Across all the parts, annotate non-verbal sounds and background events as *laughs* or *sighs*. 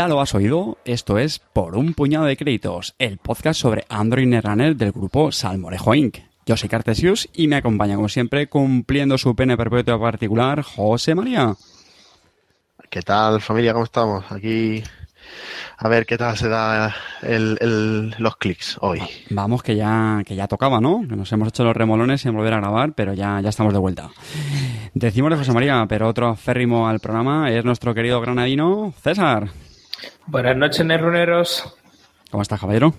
Ya lo has oído, esto es Por un puñado de créditos, el podcast sobre Android Netrunner del grupo Salmorejo Inc. Yo soy Cartesius y me acompaña como siempre cumpliendo su pene perpetuo particular José María. ¿Qué tal, familia? ¿Cómo estamos? Aquí a ver qué tal se da el- el- los clics hoy. Vamos que ya, que ya tocaba, ¿no? Que nos hemos hecho los remolones sin volver a grabar, pero ya, ya estamos de vuelta. Decimos de José María, pero otro férrimo al programa es nuestro querido granadino César. Buenas noches, Nerruneros. ¿Cómo estás, caballero?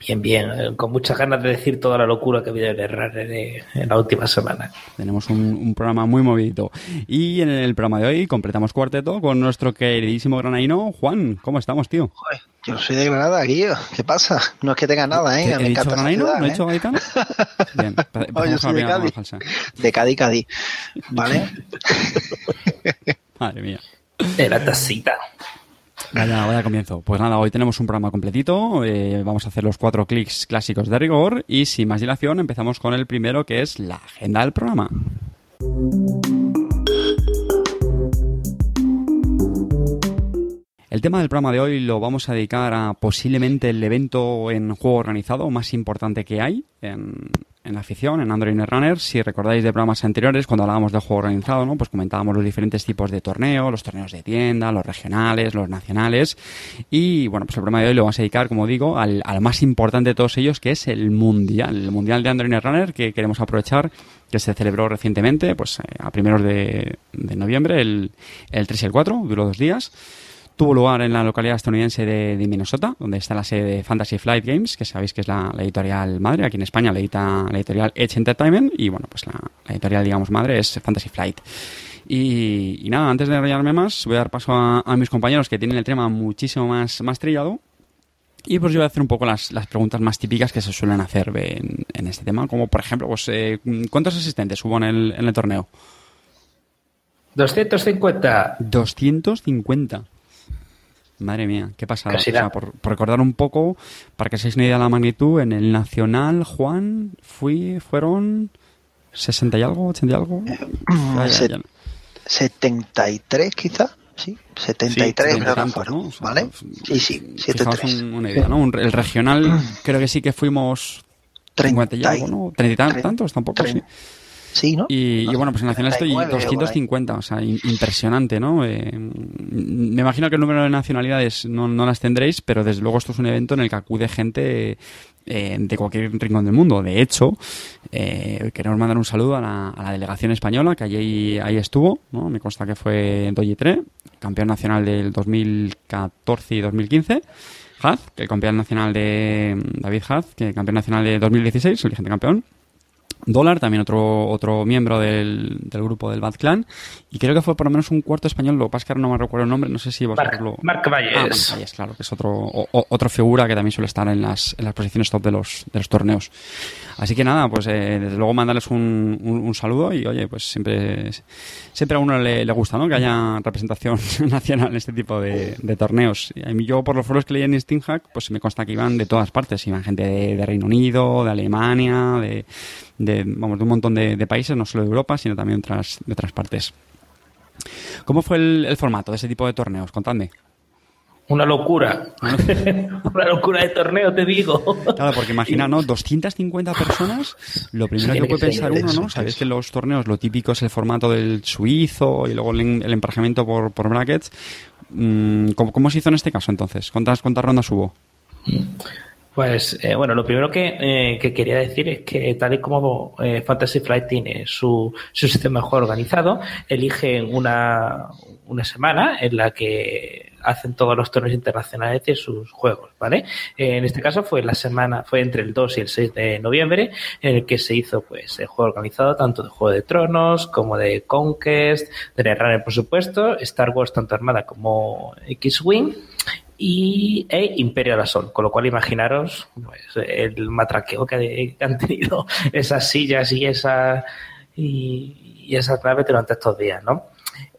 Bien, bien, con muchas ganas de decir toda la locura que ha habido en Errar en, en la última semana. Tenemos un, un programa muy movidito. Y en el programa de hoy completamos cuarteto con nuestro queridísimo granadino Juan. ¿Cómo estamos, tío? Joder, yo soy de Granada, Guillo. ¿Qué pasa? No es que tenga nada, ¿eh? ¿He Me encanta granadino? ciudad, ¿No he ¿eh? dicho gaditano? *laughs* Bien, soy de Cádiz. falsa. De Cádiz, Cádiz. *laughs* ¿Vale? Madre mía. De la tacita. Vaya, vaya comienzo. Pues nada, hoy tenemos un programa completito. eh, vamos a hacer los cuatro clics clásicos de rigor. Y sin más dilación, empezamos con el primero, que es la agenda del programa. El tema del programa de hoy lo vamos a dedicar a posiblemente el evento en juego organizado más importante que hay en, en la afición, en Android Netrunner. Si recordáis de programas anteriores, cuando hablábamos de juego organizado, ¿no? pues comentábamos los diferentes tipos de torneo, los torneos de tienda, los regionales, los nacionales. Y bueno, pues el programa de hoy lo vamos a dedicar, como digo, al, al más importante de todos ellos, que es el Mundial, el Mundial de Android Netrunner, que queremos aprovechar, que se celebró recientemente, pues eh, a primeros de, de noviembre, el, el 3 y el 4, duró dos días. Tuvo lugar en la localidad estadounidense de, de Minnesota, donde está la sede de Fantasy Flight Games, que sabéis que es la, la editorial madre. Aquí en España la edita la editorial Edge Entertainment y, bueno, pues la, la editorial, digamos, madre es Fantasy Flight. Y, y nada, antes de enrollarme más, voy a dar paso a, a mis compañeros que tienen el tema muchísimo más, más trillado. Y pues yo voy a hacer un poco las, las preguntas más típicas que se suelen hacer en, en este tema, como por ejemplo, pues, eh, ¿cuántos asistentes hubo en el, en el torneo? 250. 250. Madre mía, qué pasada. O sea, por, por recordar un poco, para que seáis una idea de la magnitud, en el Nacional, Juan, fui, fueron 60 y algo, 80 y algo. Ya, ya, Se- ya. 73 quizá. Sí, 73 Sí, creo que fueron. ¿no? O sea, ¿Vale? Sí, sí, Fijaos 73. un- una idea, ¿no? Un- el regional, *clears throat* creo que sí que fuimos 50 y algo, ¿no? 30 y tantos tampoco, sí. Sí, ¿no? Y, y bueno, pues en el Nacional estoy 39 o por ahí. 250, o sea, impresionante, ¿no? Eh, me imagino que el número de nacionalidades no, no las tendréis, pero desde luego esto es un evento en el que acude gente eh, de cualquier rincón del mundo. De hecho, eh, queremos mandar un saludo a la, a la delegación española que allí ahí estuvo, ¿no? Me consta que fue 3, campeón nacional del 2014 y 2015. Haz, que el campeón nacional de David Haz, que campeón nacional de 2016, el vigente campeón. Dólar, también otro otro miembro del, del grupo del Bad Clan. Y creo que fue por lo menos un cuarto español, lo que pasa es que ahora no me recuerdo el nombre, no sé si vosotros Marc, lo... Marc Ah, Valles. Marc Valles, claro, que es otro, o- o- otra figura que también suele estar en las, en las posiciones top de los, de los torneos. Así que nada, pues eh, desde luego mandarles un, un- un saludo y oye, pues siempre, siempre a uno le, le gusta, ¿no? Que haya representación *laughs* nacional en este tipo de, de torneos. Y a mí yo por los foros que leí en Steamhack, pues me consta que iban de todas partes, iban gente de, de Reino Unido, de Alemania, de, de, vamos, de un montón de, de países, no solo de Europa, sino también de otras, de otras partes. ¿Cómo fue el, el formato de ese tipo de torneos? Contadme. Una locura. *laughs* Una locura de torneo, te digo. Claro, porque imagina, ¿no? *laughs* 250 personas, lo primero que puede pensar uno, ¿no? intenso. que los torneos lo típico es el formato del suizo y luego el, el emparejamiento por, por brackets. Mm, ¿cómo, cómo se hizo en este caso entonces? ¿Cuántas, cuántas rondas hubo? Pues eh, bueno, lo primero que, eh, que quería decir es que tal y como eh, Fantasy Flight tiene su, su sistema juego organizado, eligen una, una semana en la que hacen todos los torneos internacionales de sus juegos, ¿vale? Eh, en este caso fue la semana, fue entre el 2 y el 6 de noviembre, en el que se hizo pues el juego organizado tanto de Juego de Tronos como de Conquest, de Netrunner por supuesto, Star Wars tanto Armada como X-Wing y e Imperio de la Sol, con lo cual imaginaros pues, el matraqueo que han tenido *laughs* esas sillas y esa y, y esas naves durante estos días, ¿no?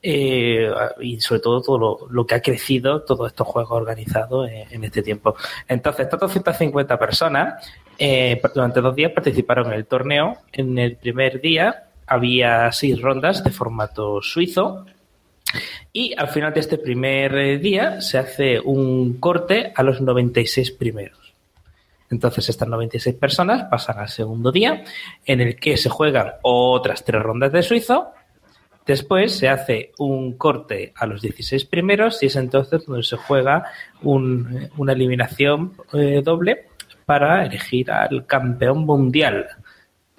Eh, y sobre todo todo lo, que ha crecido todos estos juegos organizados en, este tiempo. Entonces, estas 250 personas eh, durante dos días participaron en el torneo. En el primer día había seis rondas de formato suizo. Y al final de este primer eh, día se hace un corte a los 96 primeros. Entonces estas 96 personas pasan al segundo día en el que se juegan otras tres rondas de suizo Después se hace un corte a los 16 primeros y es entonces donde se juega una eliminación eh, doble para elegir al campeón mundial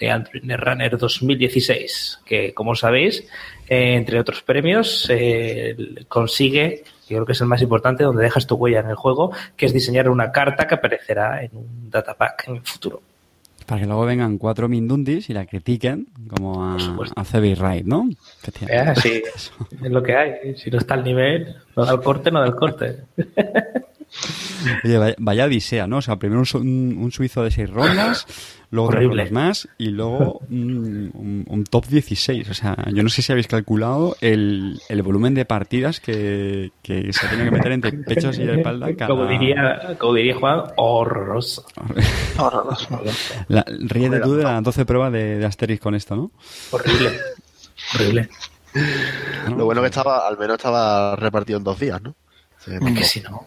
de Android Runner 2016, que como sabéis, eh, entre otros premios, eh, consigue, yo creo que es el más importante, donde dejas tu huella en el juego, que es diseñar una carta que aparecerá en un datapack en el futuro. Para que luego vengan cuatro Mindundis y la critiquen como a, a Cebi ¿no? Eh, sí, *laughs* es lo que hay. Si no está al nivel, no da el corte, no da el corte. *laughs* Oye, vaya, odisea, ¿no? O sea, primero un, suizo de seis rondas, luego tres rondas más y luego un, top 16. O sea, yo no sé si habéis calculado el, el volumen de partidas que, que se tiene que meter entre pechos y espalda. Cada... Como, diría, como diría Juan, horroroso. horroroso. La, ríete tú de las 12 pruebas de, de Asterix con esto, ¿no? Horrible. Horrible. Lo bueno que estaba, al menos estaba repartido en dos días, ¿no? Es que si no.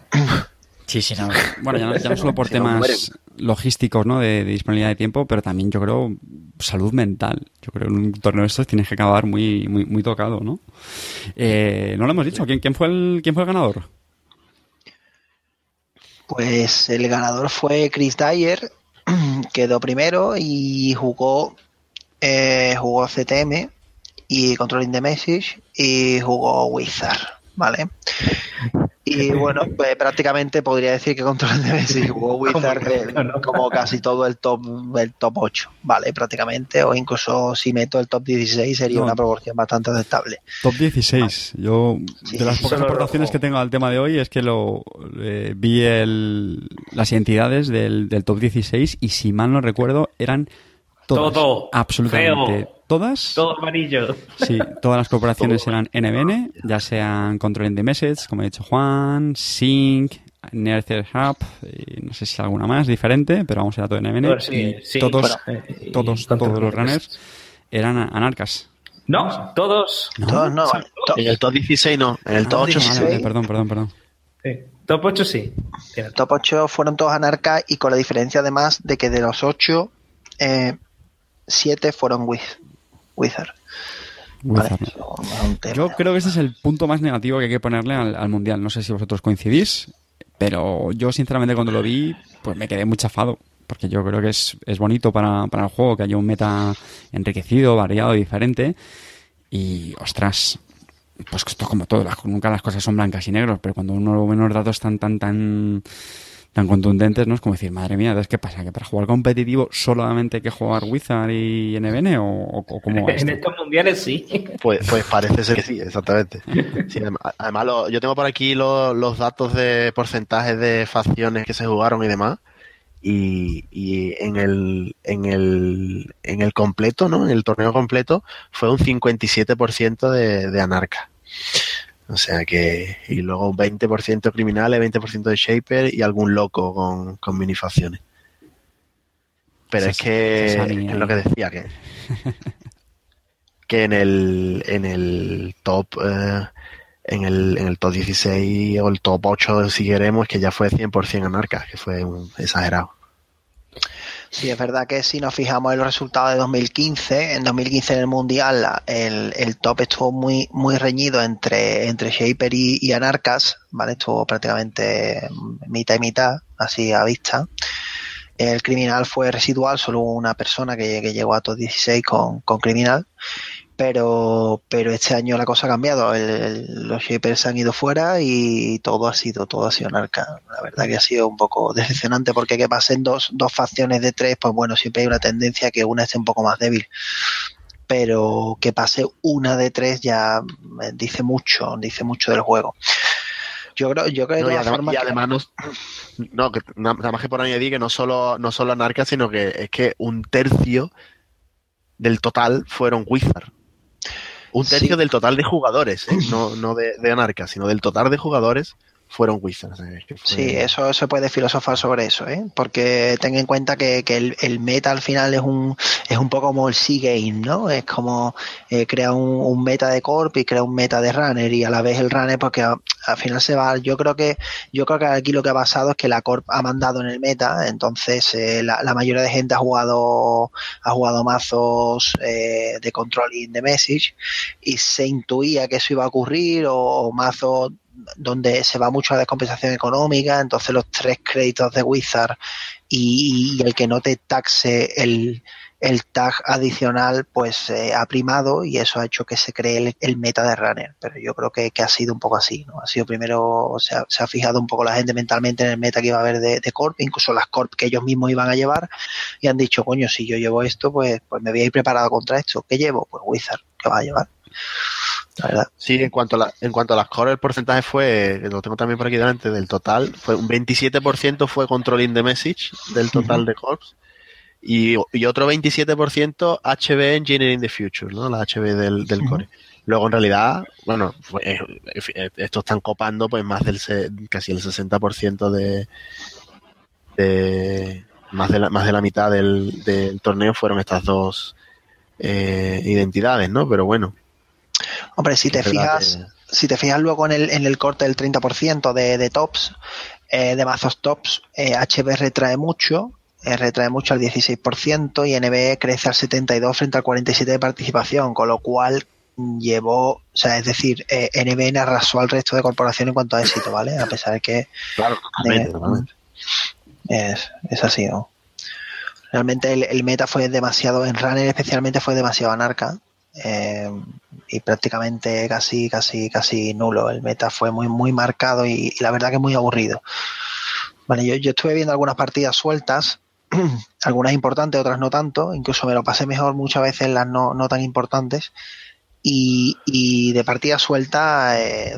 Sí, sí, no. *laughs* Bueno, ya no, solo por *laughs* temas logísticos, ¿no? De, disponibilidad de tiempo, pero también yo creo salud mental. Yo creo que en un torneo de estos tienes que acabar muy, muy, muy tocado, ¿no? Eh, no lo hemos dicho. ¿Quién, quién, fue el, ¿Quién fue el ganador? Pues el ganador fue Chris Dyer, *clears throat* quedó primero y jugó, eh, jugó CTM y Controlling the Message y jugó Wizard, ¿vale? Y *laughs* bueno, pues prácticamente podría decir que Control de Messi *laughs* jugó Wizard como casi todo el top el top 8, ¿vale? Prácticamente, o incluso si meto el top 16 sería una proporción bastante aceptable. Top 16. Yo, de las pocas aportaciones que tengo al tema de hoy es que lo eh, vi el, las identidades del, del top 16 y si mal no recuerdo eran todas, todo absolutamente todas. Todo amarillo. Sí, todas las corporaciones eran NBN, ya sean Controlling the Message, como ha dicho Juan, Sync, Nether Hub, no sé si alguna más diferente, pero vamos a ir a todo NBN. y todos, eh, todos, todos los runners eran anarcas. No, todos. No, todos no. En el top 16 no, en el top 8 sí. Perdón, perdón, perdón. Sí. Top 8 sí. El top 8 fueron todos anarcas y con la diferencia además de que de los 8, eh, 7 fueron with. Wizard. Yo creo que ese es el punto más negativo que hay que ponerle al, Mundial. No sé si vosotros coincidís, pero yo sinceramente cuando lo vi, pues me quedé muy chafado. Porque yo creo que es, es bonito para, para el juego que haya un meta enriquecido, variado, diferente. Y, ostras, pues esto como todo, nunca las cosas son blancas y negros, pero cuando uno ve unos datos tan, tan, tan tan contundentes, ¿no? Es como decir, madre mía, ¿qué pasa? ¿Que para jugar competitivo solamente hay que jugar Wizard y NBN o, o cómo *laughs* En estos mundiales sí. Pues, pues parece ser que sí, exactamente. además, yo tengo por aquí los, datos de porcentajes de facciones que se jugaron y demás. Y, y, en el en el en el completo, ¿no? En el torneo completo fue un 57% de, de anarca. O sea que, y luego un 20% criminales, 20% de shaper y algún loco con, con minifacciones. Pero es que es lo que decía, que, que en el, en el top, eh, en, el, en el top 16 o el top 8 si queremos, que ya fue 100% anarca, que fue un exagerado. Sí, es verdad que si nos fijamos en los resultados de 2015, en 2015 en el Mundial el, el top estuvo muy muy reñido entre, entre Shaper y, Anarcas, ¿vale? Estuvo prácticamente mitad y mitad, así a vista. El criminal fue residual, solo una persona que, que llegó a top 16 con, con criminal pero pero este año la cosa ha cambiado. Los shapers han ido fuera y todo ha sido todo ha sido narca la verdad que ha sido un poco decepcionante porque que pasen dos, dos facciones de tres pues bueno siempre hay una tendencia a que una esté un poco más débil. Pero que pase una de tres ya dice mucho dice mucho del juego. Yo creo, yo creo No, de y además, y que- además no, no, que na- nada más que por añadir que no solo, no solo Anarca, sino que es que un tercio del total fueron Wizard. Un tercio Sí. del total de jugadores, ¿eh? *laughs* no, no de, de Anarca, sino del total de jugadores fueron Wizard. O sea, es que fue- Sí, eso se puede filosofar sobre eso, ¿eh? Porque ten en cuenta que, que el, meta al final es un es un poco como el C-Game, ¿no? Es como eh, crea un, meta de Corp y crea un meta de Runner y a la vez el Runner porque al final se va, yo creo que yo creo que aquí lo que ha pasado es que la Corp ha mandado en el meta, entonces eh, la, mayoría de gente ha jugado ha jugado mazos eh, de controlling de message y se intuía que eso iba a ocurrir o, o mazos donde se va mucho a descompensación económica, entonces los tres créditos de Wizard y, y el que no te taxe el, el tag adicional, pues eh, ha primado y eso ha hecho que se cree el, el meta de runner. Pero yo creo que, que ha sido un poco así, ¿no? Ha sido primero, o sea, se ha fijado un poco la gente mentalmente en el meta que iba a haber de, de Corp, incluso las Corp que ellos mismos iban a llevar, y han dicho, coño, si yo llevo esto, pues, pues me voy a ir preparado contra esto. ¿Qué llevo? Pues Wizard, ¿qué vas a llevar? La verdad. Sí, en cuanto a, la, en cuanto a las core, el porcentaje fue, lo tengo también por aquí delante, del total, fue un 27% fue controlling the message del total de corps y, y otro 27% HB Engineering the Future, ¿no? La HB del, del core. Luego, en realidad, bueno, fue- eh, eh, estos están copando pues más del casi el 60% de, de más de la, más de la mitad del, del torneo fueron estas dos eh, identidades, ¿no? Pero bueno. Hombre, si te fijas, que- si te fijas luego en el, en el corte del 30% de, de tops, eh, de mazos tops, eh, HB retrae mucho, eh, retrae mucho al 16% y NB crece al 72 frente al 47 de participación, con lo cual llevó, o sea, es decir, eh, NBN arrasó al resto de corporaciones en cuanto a éxito, ¿vale? A pesar de que Claro, totalmente. es, es así, ¿no? Realmente el, el meta fue demasiado, en Runner especialmente fue demasiado anarca eh, y prácticamente casi, casi, casi nulo. El meta fue muy, muy marcado y, y la verdad que muy aburrido. Vale, yo, yo estuve viendo algunas partidas sueltas, *clears throat* algunas importantes, otras no tanto, incluso me lo pasé mejor muchas veces las no, no tan importantes. Y, y de partida suelta eh,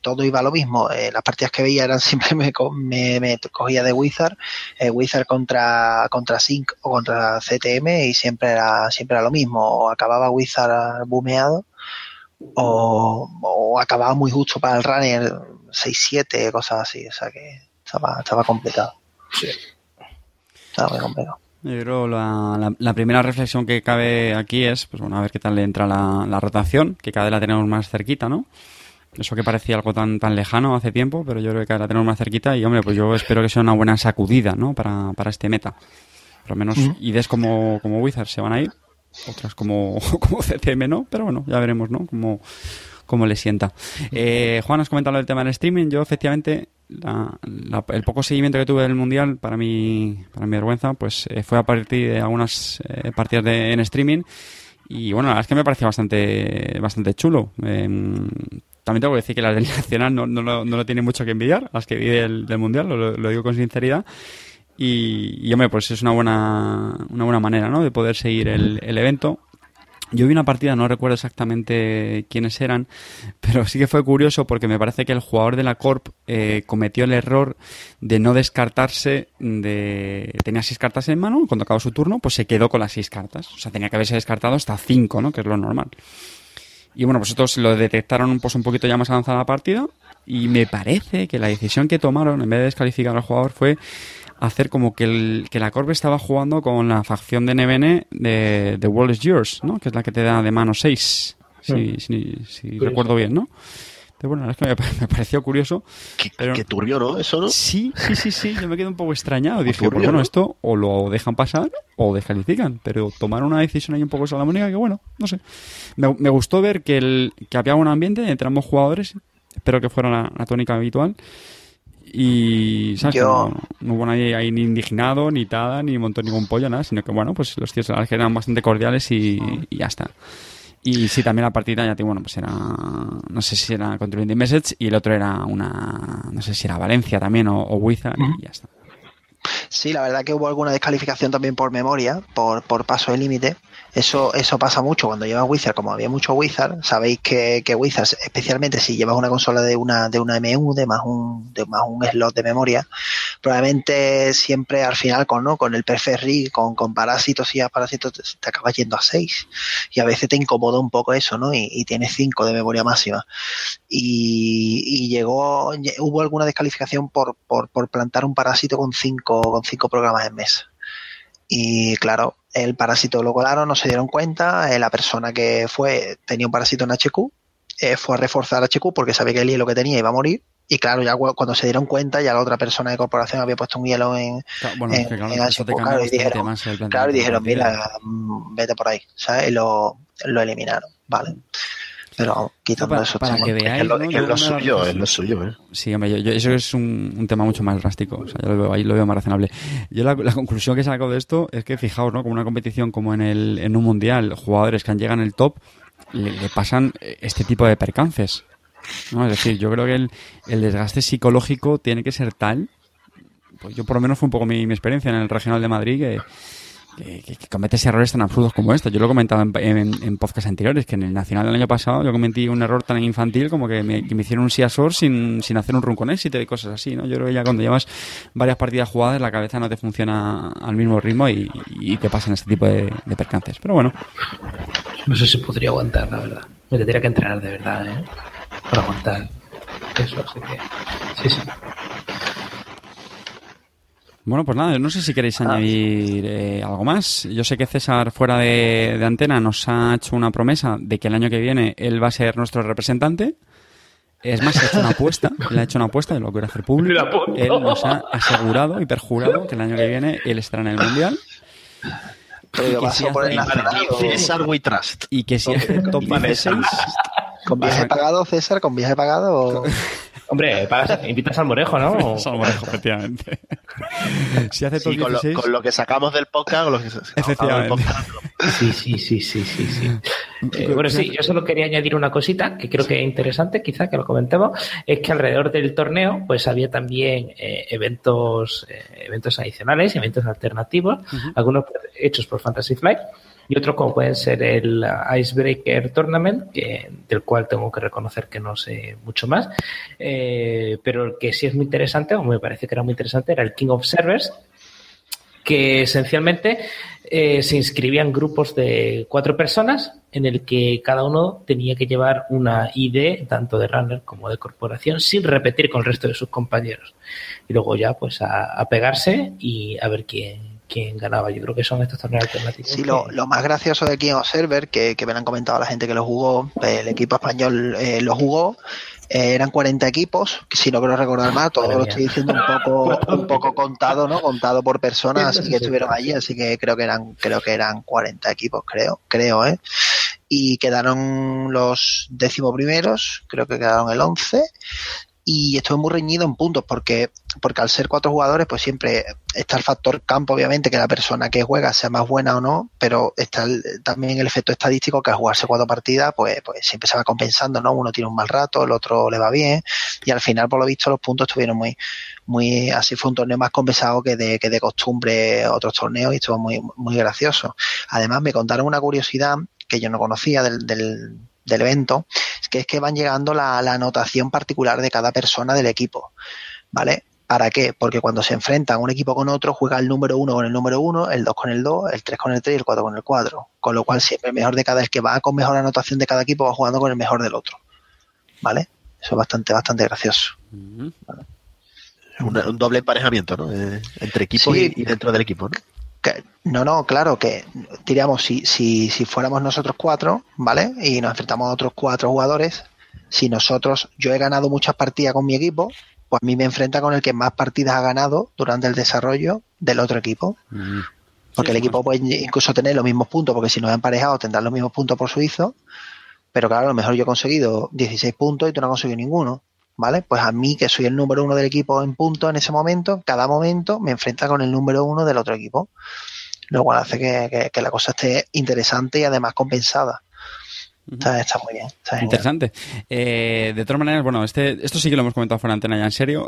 todo iba a lo mismo. Eh, las partidas que veía eran *laughs* siempre me, me, me cogía de Wizard, eh, Wizard contra contra Sync o contra CTM y siempre era siempre era lo mismo. O acababa Wizard bumeado o, o acababa muy justo para el runner 6-7, cosas así. O sea que estaba, estaba complicado. Estaba muy complicado. Yo creo la, la, la primera reflexión que cabe aquí es, pues bueno, a ver qué tal le entra la, la rotación, que cada vez la tenemos más cerquita, ¿no? Eso que parecía algo tan, tan lejano hace tiempo, pero yo creo que cada vez la tenemos más cerquita y, hombre, pues yo espero que sea una buena sacudida, ¿no? Para, para este meta. Por lo menos ideas como, como Wizard se van a ir, otras como, *laughs* como CCM no, pero bueno, ya veremos, ¿no? Cómo, cómo le sienta. Eh, Juan, has comentado el tema del streaming. Yo, efectivamente, la- la- el poco seguimiento que tuve del Mundial, para mi, para mi vergüenza, pues eh, fue a partir de algunas eh, partidas de, en streaming. Y bueno, la verdad es que me pareció bastante, bastante chulo. Em, también tengo que decir que las del Nacional no, no, lo- no lo tiene mucho que envidiar, las que vi del, del Mundial, lo, lo digo con sinceridad. Y, y, hombre, pues es una buena, una buena manera, ¿no? De poder seguir el, el evento. Yo vi una partida, no recuerdo exactamente quiénes eran, pero sí que fue curioso porque me parece que el jugador de la Corp eh, cometió el error de no descartarse de... Tenía seis cartas en mano, cuando acabó su turno, pues se quedó con las seis cartas. O sea, tenía que haberse descartado hasta cinco, ¿no? Que es lo normal. Y bueno, pues estos lo detectaron pues, un poquito ya más avanzada la partida y me parece que la decisión que tomaron, en vez de descalificar al jugador, fue hacer como que, el, que la Corp estaba jugando con la facción de NBN de, de World is Yours, ¿no? Que es la que te da de mano 6, si, si, si recuerdo bien, ¿no? Pero bueno, es que *laughs* me, pareció curioso. Qué, Pero- qué turbio, ¿no? Eso, ¿no? Sí, sí, sí, sí, yo me quedé un poco extrañado. Dije, turbio, pues bueno, ¿no? esto o lo dejan pasar o descalifican, pero tomaron una decisión ahí un poco salomónica que bueno, no sé. Me, me gustó ver que, el, que había un ambiente entre ambos jugadores, espero que fuera la, la tónica habitual. Y, ¿sabes? Que Yo- No, no hubo nadie ahí ni indignado, ni tada, ni montó ningún pollo, nada, sino que bueno, pues los tíos la verdad es que eran bastante cordiales y, y ya está. Y sí, también la partida, ya te bueno, pues era, no sé si era Controlling the Message y el otro era una, no sé si era Valencia también o, o Wizard y ya está. Sí, la verdad que hubo alguna descalificación también por memoria, por, por paso de límite. Eso, eso pasa mucho cuando llevas Wizard, como había mucho Wizard, sabéis que, que Wizard, especialmente si llevas una consola de una, de una MU, de más un, de más un slot de memoria, probablemente siempre al final con, ¿no? con el Perfect con, con parásitos y parásitos te, te acabas yendo a 6. Y a veces te incomoda un poco eso, ¿no? Y, y tienes 5 de memoria máxima. Y, y llegó, hubo alguna descalificación por, por, por plantar un parásito con 5 con cinco programas en mesa. Y claro, el parásito lo colaron, no se dieron cuenta, eh, la persona que fue tenía un parásito en HQ, eh, fue a reforzar HQ porque sabía que el hielo que tenía iba a morir. Y claro, ya cuando se dieron cuenta, ya la otra persona de corporación había puesto un hielo en, bueno, en, es que claro, en HQ, claro, y bastante dijeron, más claro, y dijeron, mira, mm, vete por ahí, ¿sabes? Y lo, lo eliminaron, vale. Pero quitando para- eso, para que veáis, es lo, ¿no? es suyo, es lo suyo, ¿eh? Sí, hombre, yo- yo- eso es un, un tema mucho más drástico. O sea, yo lo veo ahí, lo veo más razonable. Yo la, la conclusión que saco de esto es que, fijaos, ¿no? Como una competición como en, el, en un mundial, jugadores que han llegado en el top le, le pasan eh, este tipo de percances. ¿no? Es decir, yo creo que el, el desgaste psicológico tiene que ser tal. Pues yo, por lo menos, fue un poco mi, mi experiencia en el regional de Madrid que. Que, cometes errores tan absurdos como este. Yo lo he comentado en, podcasts anteriores, que en el Nacional del año pasado yo cometí un error tan infantil como que me, hicieron un Siasor sin, sin hacer un run con éxito y cosas así, ¿no? Yo creo que ya cuando llevas varias partidas jugadas la cabeza no te funciona al mismo ritmo y, te pasan este tipo de, de percances. Pero bueno, No sé si podría aguantar, la verdad. Me tendría que entrenar de verdad, ¿eh? Para aguantar eso, así que. Sí, sí. Bueno, pues nada, no sé si queréis añadir eh, algo más. Yo sé que César, fuera de, de antena, nos ha hecho una promesa de que el año que viene él va a ser nuestro representante. Es más, ha hecho una apuesta, él ha hecho una apuesta, y lo quiero hacer público. Él nos ha asegurado y perjurado que el año que viene él estará en el Mundial Pero que si por el César We Trust. y que si hace top 16, ¿Con viaje pagado, César? ¿Con viaje pagado? o- Hombre, pagas- invitas al morejo, ¿no? *laughs* Salmorejo, efectivamente. *laughs* si hace top Sí, con lo, 16, con lo que sacamos del podcast, con lo que sacamos del Efectivamente. podcast, Sí, sí, sí, sí, sí, sí. *laughs* Eh, bueno, sí, yo solo quería añadir una cosita que creo que es interesante, quizá que lo comentemos, es que alrededor del torneo pues había también eh, eventos eh, eventos adicionales, eventos alternativos, algunos hechos por Fantasy Flight y otros como pueden ser el Icebreaker Tournament, que, del cual tengo que reconocer que no sé mucho más, eh, pero el que sí es muy interesante, o me parece que era muy interesante, era el King of Servers, que esencialmente eh, se inscribían grupos de cuatro personas en el que cada uno tenía que llevar una ID tanto de runner como de corporación sin repetir con el resto de sus compañeros. Y luego ya pues a, a pegarse y a ver quién, quién ganaba yo creo que son estos torneos alternativos Sí, que- lo, lo más gracioso de King of Server, que, que me lo han comentado la gente que lo jugó, el equipo español eh, lo jugó, eh, eran 40 equipos, si no quiero recordar más, todo Madre lo mía. estoy diciendo un poco, *laughs* un poco contado, ¿no? Contado por personas, así que estuvieron allí, así que creo que eran, creo que eran 40 equipos, creo, creo, ¿eh? Y quedaron los décimo primeros, creo que quedaron el 11, y estuve muy reñido en puntos porque porque al ser cuatro jugadores pues siempre está el factor campo obviamente que la persona que juega sea más buena o no pero está el- también el efecto estadístico que al jugarse cuatro partidas pues pues siempre se va compensando no uno tiene un mal rato el otro le va bien y al final por lo visto los puntos estuvieron muy muy así fue un torneo más compensado que de, que de costumbre otros torneos y estuvo muy muy gracioso. Además me contaron una curiosidad que yo no conocía del, del, del evento que es que van llegando la, la anotación particular de cada persona del equipo ¿vale? ¿Para qué? Porque cuando se enfrentan un equipo con otro, juega el número uno con el número uno, el 2 con el 2, el 3 con el 3 y el 4 con el 4. Con lo cual siempre el mejor de cada, el que va con mejor anotación de cada equipo va jugando con el mejor del otro. ¿Vale? Eso es bastante, bastante gracioso. Un doble emparejamiento, ¿no? Eh, entre equipos Sí. y, y dentro del equipo, ¿no? Que- no, no, claro que diríamos, si, si, si fuéramos nosotros cuatro, ¿vale? Y nos enfrentamos a otros cuatro jugadores, si nosotros, yo he ganado muchas partidas con mi equipo, pues a mí me enfrenta con el que más partidas ha ganado durante el desarrollo del otro equipo. Mm. Porque Sí, el equipo puede incluso tener los mismos puntos, porque si nos ha emparejado tendrán los mismos puntos por suizo. Pero claro, a lo mejor yo he conseguido 16 puntos y tú no has conseguido ninguno. ¿Vale? Pues a mí, que soy el número uno del equipo en puntos en ese momento, cada momento me enfrenta con el número uno del otro equipo. Lo cual hace que, que- que la cosa esté interesante y además compensada. Está, está muy bien. Está. Interesante. Eh, de todas maneras, bueno, este, esto sí que lo hemos comentado fuera de antena ya en serio.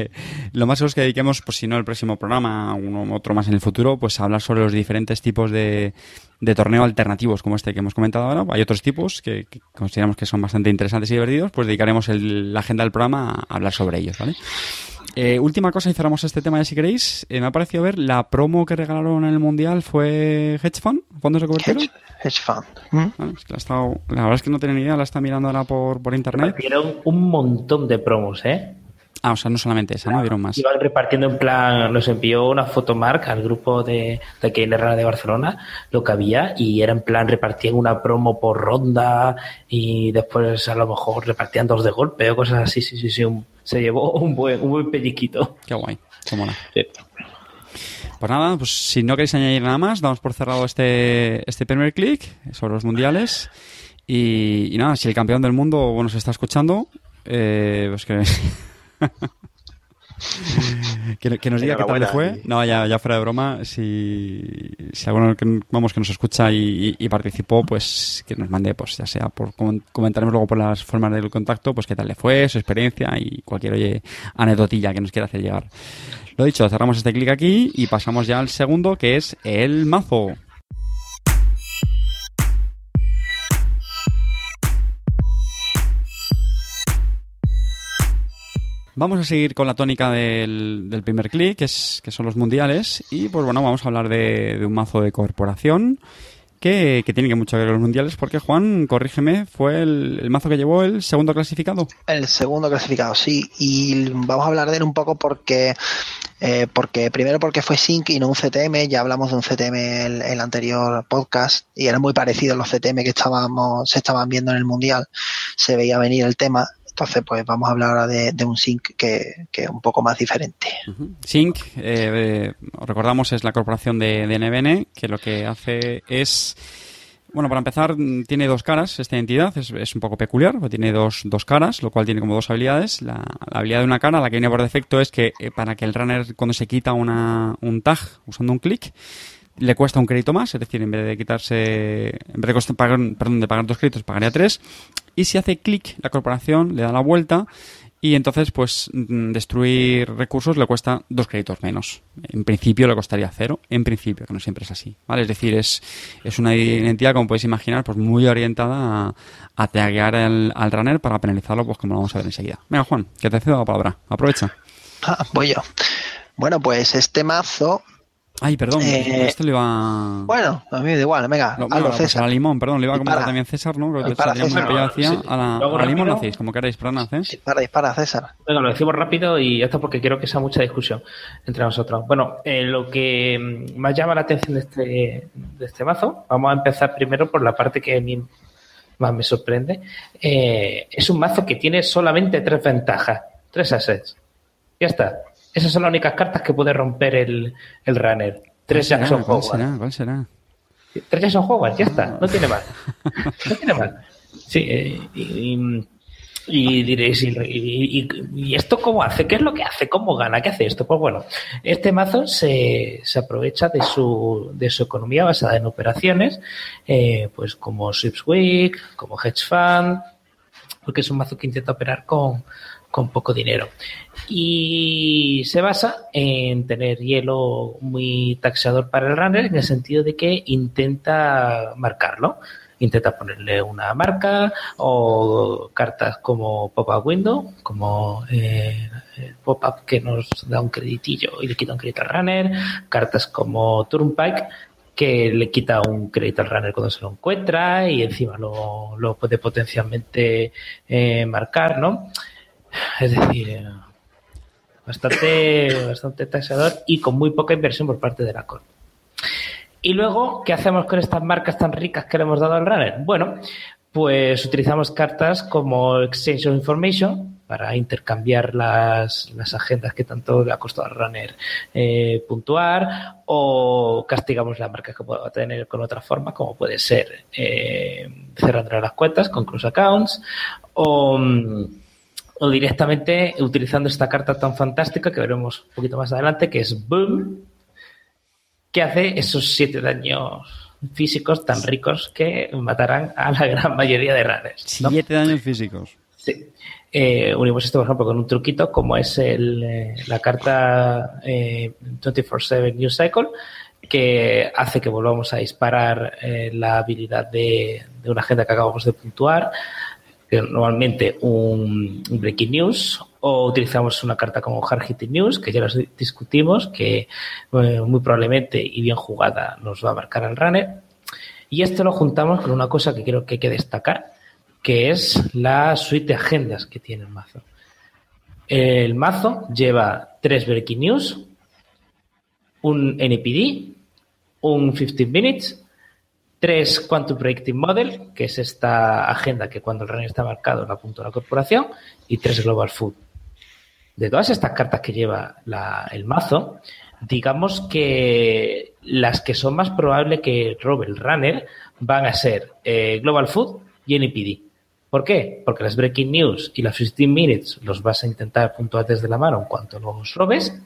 *laughs* lo más seguro es que dediquemos, pues si no el próximo programa, uno otro más en el futuro, pues a hablar sobre los diferentes tipos de, de torneo alternativos como este que hemos comentado ahora. Hay otros tipos que, que consideramos que son bastante interesantes y divertidos, pues dedicaremos el- la agenda del programa a hablar sobre ellos, ¿vale? Eh, última cosa y cerramos este tema ya si queréis. Eh, me ha parecido ver la promo que regalaron en el Mundial fue Hedge Fund, fondos de cobertura. Hedge, hedge fund. ¿Mm? Vale, es que la, estado- la verdad es que no tenía ni idea, la está mirando ahora por, por internet. Dieron un montón de promos, ¿eh? Ah, o sea, no solamente esa, ¿no? Dieron más. Iban repartiendo en plan, nos envió una foto Mark al grupo de, de aquí en Herrera de Barcelona, lo que había, y era en plan, repartían una promo por ronda y después a lo mejor repartían dos de golpe o cosas así, sí, sí, sí, un- se llevó *laughs* un buen, un buen pelliquito. Qué guay, qué mola. Sí. Pues nada, pues si no queréis añadir nada más, damos por cerrado este, este primer clic sobre los mundiales. Y, y nada, si el campeón del mundo bueno, se está escuchando, eh, pues que, *laughs* *laughs* que, que nos diga qué tal le fue. No, ya, ya fuera de broma, si, si alguno que, vamos, que nos escucha y, y- y participó, pues que nos mande, pues ya sea por comen- comentaremos luego por las formas del contacto, pues qué tal le fue, su experiencia y cualquier oye, anecdotilla que nos quiera hacer llegar. Lo dicho, cerramos este clic aquí y pasamos ya al segundo, que es el mazo. Vamos a seguir con la tónica del, primer clic, que, es, que son los mundiales. Y pues bueno, vamos a hablar de, un mazo de corporación que, tiene que mucho que ver con los mundiales, porque Juan, corrígeme, fue el, mazo que llevó el segundo clasificado. El segundo clasificado, sí. Y vamos a hablar de él un poco porque, eh, porque primero porque fue Sync y no un CTM. Ya hablamos de un CTM el, el anterior podcast y eran muy parecidos los CTM que estábamos, se estaban viendo en el mundial. Se veía venir el tema. Entonces, pues vamos a hablar ahora de, un Sync que, es un poco más diferente. Sync, eh, eh, recordamos, es la corporación de, de NBN, que lo que hace es... Bueno, para empezar, tiene dos caras esta entidad, es, es un poco peculiar, porque tiene dos, dos caras, lo cual tiene como dos habilidades. La, la habilidad de una cara, la que viene por defecto, es que eh, para que el runner, cuando se quita una, un tag usando un clic, le cuesta un crédito más, es decir, en vez de quitarse, en vez de, costa- pagar, perdón, de pagar dos créditos, pagaría tres. Y si hace clic, la corporación le da la vuelta y entonces, pues, mm, destruir recursos le cuesta dos créditos menos. En principio le costaría cero, en principio, que no siempre es así, ¿vale? Es decir, es, es una identidad, como podéis imaginar, pues muy orientada a, a taguear al, runner para penalizarlo, pues como lo vamos a ver enseguida. Venga, Juan, que te cedo la palabra. Aprovecha. Ah, *laughs* voy yo. Bueno, pues este mazo, Ay, perdón, Eh, esto le iba... bueno, a mí me da igual, venga, Lo- hazlo, bueno, pues a César. la limón, perdón, le iba a comentar Dispara. también César, ¿no? Creo que César. Montilla decía, Sí. a la, Luego a limón lo hacéis, como queráis, perdonad, ¿eh? Dispara, dispara, César. Venga, lo decimos rápido y esto porque quiero que sea mucha discusión entre nosotros. Bueno, eh, lo que más llama la atención de este, de este mazo, vamos a empezar primero por la parte que a mí más me sorprende. Eh, es un mazo que tiene solamente tres ventajas, tres assets. Ya está. Esas son las únicas cartas que puede romper el, el runner. Tres ¿Cuál será? Jackson ¿Cuál Hogwarts. será? ¿Cuál será? Tres Jackson Hogwarts, ya está. No tiene más. No tiene más. Sí, eh, y, y- y diréis, ¿y, y- y- y esto cómo hace? ¿Qué es lo que hace? ¿Cómo gana? ¿Qué hace esto? Pues bueno, este mazo se, se aprovecha de su, de su economía basada en operaciones, eh, pues como Swipsweek, como Hedge Fund, porque es un mazo que intenta operar con, con poco dinero. Y se basa en tener hielo muy taxador para el runner en el sentido de que intenta marcarlo. Intenta ponerle una marca o cartas como pop-up window, como eh, pop-up que nos da un creditillo y le quita un crédito al runner, cartas como Turnpike que le quita un crédito al runner cuando se lo encuentra y encima lo, puede potencialmente eh, marcar, ¿no? Es decir, bastante, bastante taxador y con muy poca inversión por parte de la Corp. Y luego, ¿qué hacemos con estas marcas tan ricas que le hemos dado al runner? Bueno, pues utilizamos cartas como Exchange of Information para intercambiar las, las agendas que tanto le ha costado al runner eh, puntuar o castigamos la marca que pueda tener con otra forma, como puede ser eh, cerrando las cuentas con close accounts o, mm, o directamente utilizando esta carta tan fantástica que veremos un poquito más adelante, que es Boom, que hace esos siete daños físicos tan ricos que matarán a la gran mayoría de runners. Siete daños físicos. Sí. Eh, unimos esto, por ejemplo, con un truquito como es el, eh, la carta eh, 24-7 New Cycle, que hace que volvamos a disparar eh, la habilidad de, de, una agenda que acabamos de puntuar, normalmente un, Breaking News, o utilizamos una carta como Hard Hitting News, que ya los discutimos, que eh, muy probablemente y bien jugada nos va a marcar al runner. Y esto lo juntamos con una cosa que creo que hay que destacar, que es la suite de agendas que tiene el mazo. El mazo lleva tres Breaking News, un NPD, un 15 Minutes, tres Quantum Predicting Model, que es esta agenda que cuando el runner está marcado la apunta la corporación, y tres Global Food. De todas estas cartas que lleva el mazo, digamos que las que son más probable que robe el runner van a ser eh, Global Food y NPD. ¿Por qué? Porque las Breaking News y las 15 Minutes los vas a intentar puntuar desde la mano en cuanto los robes.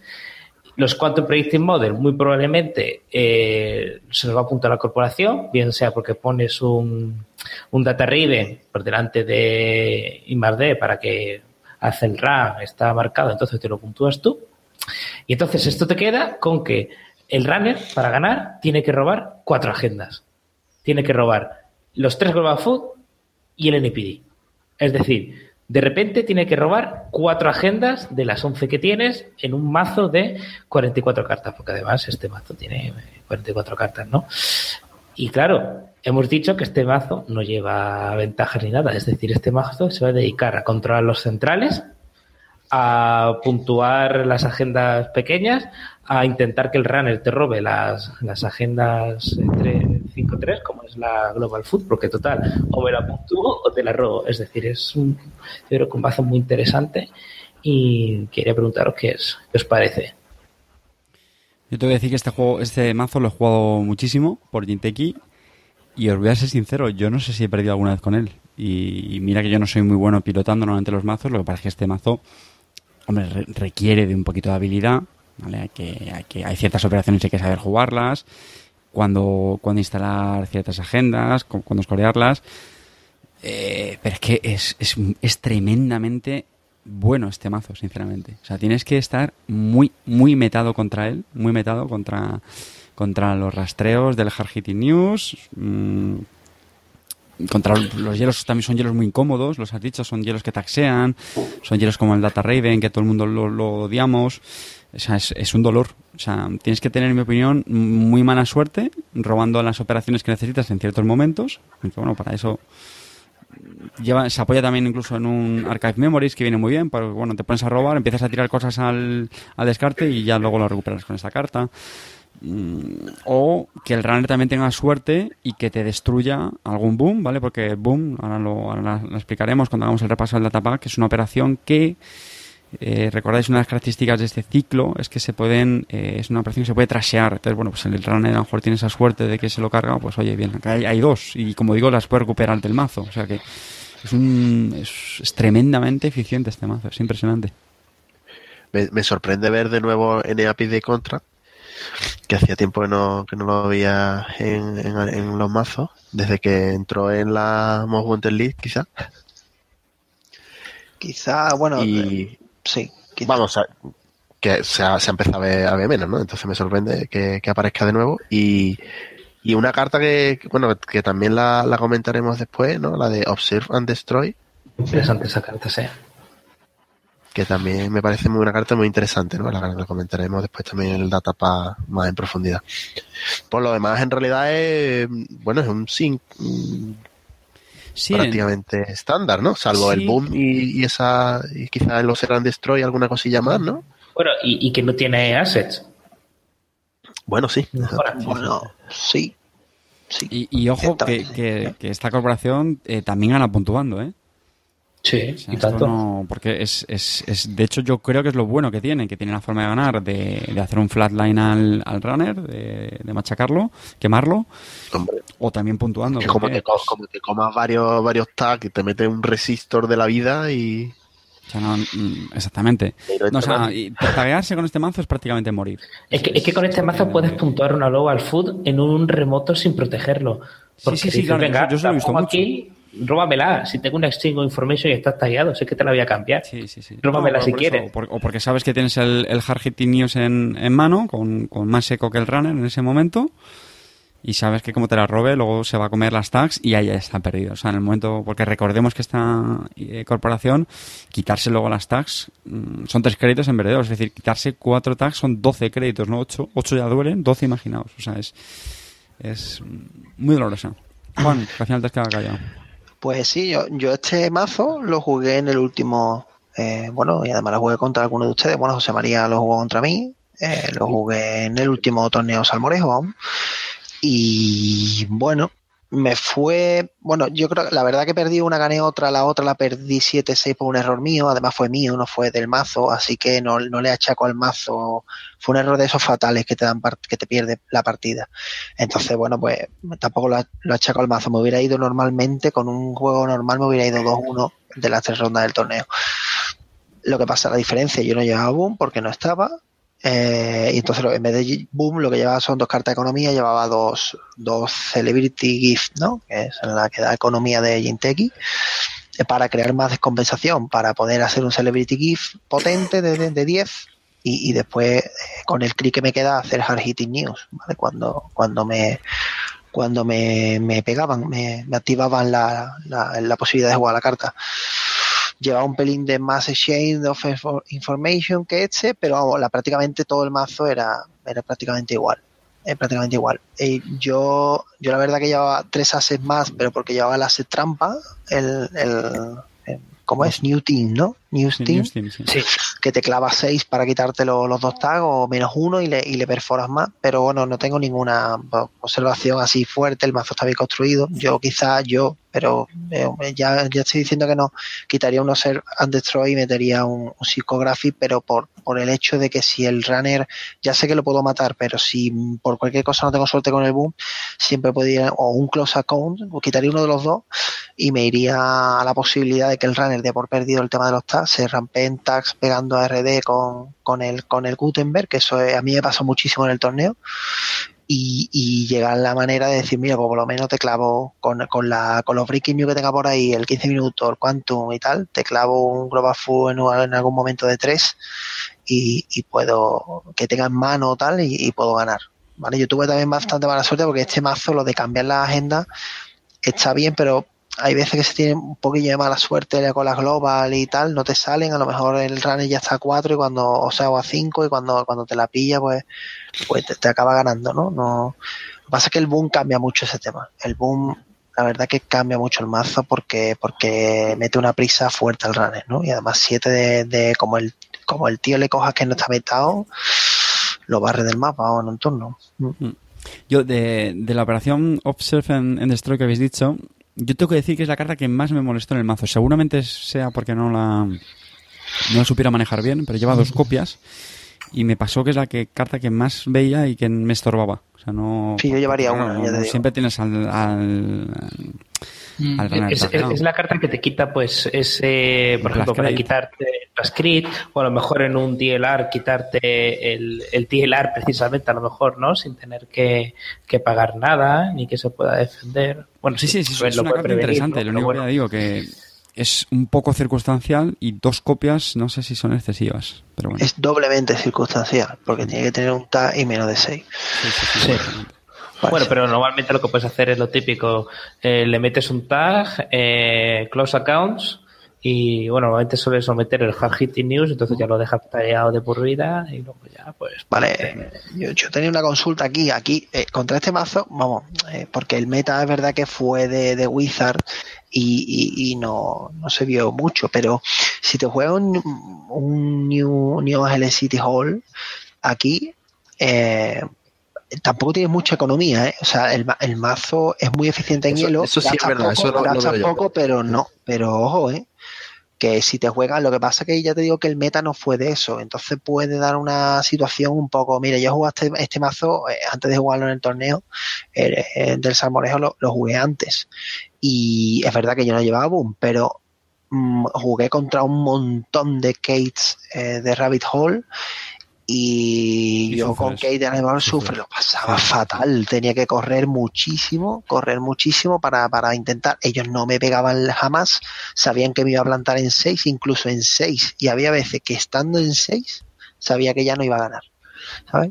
Los Quantum Predicting Model muy probablemente eh, se los va a apuntar a la corporación, bien sea porque pones un, un Data Raven por delante de I+D para que hace el RAM, está marcado, entonces te lo puntúas tú. Y entonces esto te queda con que el runner, para ganar, tiene que robar cuatro agendas. Tiene que robar los tres Global Food y el NPD. Es decir, de repente tiene que robar cuatro agendas de las 11 que tienes en un mazo de 44 cartas, porque además este mazo tiene 44 cartas, ¿no? Y claro, hemos dicho que este mazo no lleva ventajas ni nada, es decir, este mazo se va a dedicar a controlar los centrales, a puntuar las agendas pequeñas, a intentar que el runner te robe las, las agendas entre 5-3, como es la Global Food, porque total, o me la puntúo o te la robo. Es decir, es un, yo creo que muy interesante y quería preguntaros qué, es, qué os parece. Yo te voy a decir que este juego, este mazo lo he jugado muchísimo por Jinteki y os voy a ser sincero, yo no sé si he perdido alguna vez con él. Y, y mira que yo no soy muy bueno pilotando normalmente los mazos, lo que pasa es que este mazo, hombre, re requiere de un poquito de habilidad, ¿vale? Hay, que, hay, que, hay ciertas operaciones que hay que saber jugarlas, cuando, cuando instalar ciertas agendas, cuando escorearlas. Eh, pero es que es, es, es tremendamente bueno este mazo, sinceramente. O sea, tienes que estar muy, muy metado contra él, muy metado contra, contra los rastreos del Hard Hitting News. Mmm, contra los hielos también son hielos muy incómodos, los has dicho, son hielos que taxean, son hielos como el Data Raven, que todo el mundo lo odiamos. O es, es, un dolor. O sea, tienes que tener, en mi opinión, muy mala suerte robando las operaciones que necesitas en ciertos momentos. Aunque, bueno, para eso lleva, se apoya también incluso en un Archive Memories que viene muy bien, porque bueno, te pones a robar, empiezas a tirar cosas al, al descarte y ya luego lo recuperas con esta carta. Mm, o que el runner también tenga suerte y que te destruya algún boom, ¿vale? Porque boom, ahora lo, ahora lo explicaremos cuando hagamos el repaso del datapack, que es una operación que eh, recordáis una de las características de este ciclo es que se pueden eh, es una operación que se puede trashear. Entonces bueno pues el runner a lo mejor tiene esa suerte de que se lo carga pues oye bien hay, hay dos. Y como digo las puede recuperar del mazo. O sea que es un es, es tremendamente eficiente este mazo es impresionante. Me, me sorprende ver de nuevo NAPI de contra que hacía tiempo que no, que no lo veía en, en, en los mazos desde que entró en la Most Wanted League quizá. Quizá bueno y sí. Quizá. Vamos, a, que se ha, se ha, empezado a ver, a ver, menos, ¿no? Entonces me sorprende que, que aparezca de nuevo. Y, y, una carta que, bueno, que también la, la, comentaremos después, ¿no? La de Observe and Destroy. Interesante esa carta, sí. Que también me parece muy una carta muy interesante, ¿no? La, la comentaremos después también en el datapa más en profundidad. Por lo demás, en realidad es, bueno, es un sync sí, prácticamente en... estándar, ¿no? Salvo sí. el boom y, y, esa, y quizá en los Eran Destroy alguna cosilla más, ¿no? Bueno, y, y que no tiene assets. Bueno, sí. Bueno, sí. sí. Y, y ojo que, que, que, esta corporación eh, también gana puntuando, ¿eh? Sí, o sea, y tanto. No, porque es, es, es, de hecho, yo creo que es lo bueno que tiene, que tiene la forma de ganar, de, de hacer un flatline al, al runner, de, de, machacarlo, quemarlo, Hombre. o también puntuando. Es como, te, como te comas varios, varios tags y te metes un resistor de la vida y, O sea, no, mm, exactamente. No, o sea, y taguearse con este mazo es prácticamente morir. Es que, es que con este mazo puedes puntuar una loba al food en un remoto sin protegerlo. Porque sí, sí, claro, venga, yo- se lo he visto mucho. aquí, róbamela. Si tengo un exchange of information y estás tagueado, sé que te la voy a cambiar. Sí, sí, sí. Róbamela No, si quieres. eso, por- o porque sabes que tienes el, el hard hitting news en, en mano, con, con más seco que el runner en ese momento. Y sabes que como te la robe, luego se va a comer las tags y ahí ya está perdido. O sea, en el momento, porque recordemos que esta eh, corporación, quitarse luego las tags, mm, son tres créditos en verdadero. Es decir, quitarse cuatro tags son 12 créditos, no 8. 8 ya duelen, 12 imaginaos. O sea, es, es muy dolorosa. Juan, al final te has quedado callado. Pues sí, yo, yo este mazo lo jugué en el último, eh, bueno, y además lo jugué contra alguno de ustedes. Bueno, José María lo jugó contra mí, eh, lo jugué en el último torneo Salmorejo. Y bueno, me fue, bueno, yo creo la verdad que perdí una, gané otra, la otra la perdí 7-6 por un error mío, además fue mío, no fue del mazo, así que no, no le achaco al mazo, fue un error de esos fatales que te dan que te pierde la partida. Entonces, bueno, pues tampoco lo, lo achaco al mazo, me hubiera ido normalmente, con un juego normal me hubiera ido 2-1 de las tres rondas del torneo. Lo que pasa, la diferencia, yo no llevaba boom porque no estaba, eh, y entonces en vez de Boom lo que llevaba son dos cartas de economía, llevaba dos, dos Celebrity Gift, ¿no? Que es la que da economía de Jinteki, eh, para crear más descompensación, para poder hacer un Celebrity Gift potente de, de, de 10 y, y después eh, con el clic que me queda hacer Hard Hitting News, ¿vale? Cuando, cuando me cuando me, me pegaban, me, me activaban la, la, la posibilidad de jugar la carta llevaba un pelín de más exchange of info- information que este, pero vamos, la, prácticamente todo el mazo era, era prácticamente igual. eh, prácticamente igual. Eh, yo, yo la verdad que llevaba tres ases más, pero porque llevaba el aset trampa, el, el, el- ¿cómo es? New Team, ¿no? Team News Team, sí. Sí. que te clava 6 para quitarte lo- los dos tags o menos uno y le, y le perforas más. Pero bueno, no tengo ninguna observación así fuerte. El mazo está bien construido. Yo quizás yo, pero eh, ya, ya estoy diciendo que no. Quitaría un Observe and Destroy y metería un, un Psychography, pero por, por el hecho de que si el runner, ya sé que lo puedo matar, pero si por cualquier cosa no tengo suerte con el boom, siempre podría, o un Close Account, o quitaría uno de los dos y me iría a la posibilidad de que el runner dé por perdido el tema de los tags, se rampeen tags pegando a RD con, con el con el Gutenberg, que eso es- a mí me pasó muchísimo en el torneo, y, y llegar la manera de decir, mira, pues por lo menos te clavo con, con, la, con los breaking news que tenga por ahí, el 15 minutos, el quantum y tal, te clavo un global full en, en algún momento de 3 y, y puedo, que tenga en mano tal y, y puedo ganar. ¿Vale? Yo tuve también bastante mala suerte porque este mazo, lo de cambiar la agenda, está bien, pero hay veces que se tiene un poquillo de mala suerte con las global y tal, no te salen, a lo mejor el runner ya está a 4 y cuando, o sea, o a 5 y cuando, cuando te la pilla, pues, pues te, te acaba ganando, ¿no? no Lo que pasa es que el boom cambia mucho ese tema. El boom, la verdad que cambia mucho el mazo porque, porque mete una prisa fuerte al runner, ¿no? Y además 7 de, de como el, como el tío le cojas que no está metado, lo barre del mapa o en un turno. Mm. Yo, de, de la operación Observe and, and Destroy que habéis dicho, yo tengo que decir que es la carta que más me molestó en el mazo. Seguramente sea porque no la, no la supiera manejar bien, pero lleva dos copias y me pasó que es la que, carta que más veía y que me estorbaba. O sea, no, Sí, yo llevaría una, ya te digo. siempre tienes al, al, Mm. al Es, es- tacleado. es la carta que te quita, pues, ese, por ejemplo, para quitarte Blast Crit, o a lo mejor en un DLR quitarte el, el DLR precisamente, a lo mejor, ¿no? Sin tener que, que pagar nada, ni que se pueda defender. Bueno, Sí, sí, sí, pues es lo una carta prevenir, interesante. ¿no? Lo único bueno. que ya digo que es un poco circunstancial y dos copias no sé si son excesivas. Pero bueno. Es doblemente circunstancial, porque tiene que tener un tag y menos de 6. Sí, sí, sí, Bueno, pero normalmente lo que puedes hacer es lo típico. eh, le metes un tag, eh, close accounts, y bueno, normalmente suele someter el hard hitting news, entonces ya lo dejas tallado de por vida y luego ya, pues. Vale, yo, yo tenía una consulta aquí, aquí, eh, contra este mazo, vamos, eh, porque el meta es verdad que fue de, de Wizard y, y- y no, no se vio mucho, pero si te juega un, un New, New Angeles City Hall, aquí, eh, tampoco tiene mucha economía, ¿eh? o sea, el, el mazo es muy eficiente en Eso- hielo, eso sí es verdad, poco, eso lo- lo gasta veo yo. poco, pero no, pero ojo, ¿eh? que si te juegas, lo que pasa que ya te digo que el meta no fue de eso, entonces puede dar una situación un poco, mire, yo jugué este, este mazo eh, antes de jugarlo en el torneo eh, eh, del Salmorejo, lo, lo jugué antes y es verdad que yo no llevaba boom, pero mm, jugué contra un montón de Kates eh, de Rabbit Hole y, Y yo con. Kate Sufres. sufre, lo pasaba fatal. Tenía que correr muchísimo, correr muchísimo para, para intentar. Ellos no me pegaban jamás, sabían que me iba a plantar en 6, incluso en 6. Y había veces que estando en 6, sabía que ya no iba a ganar. ¿Sabes?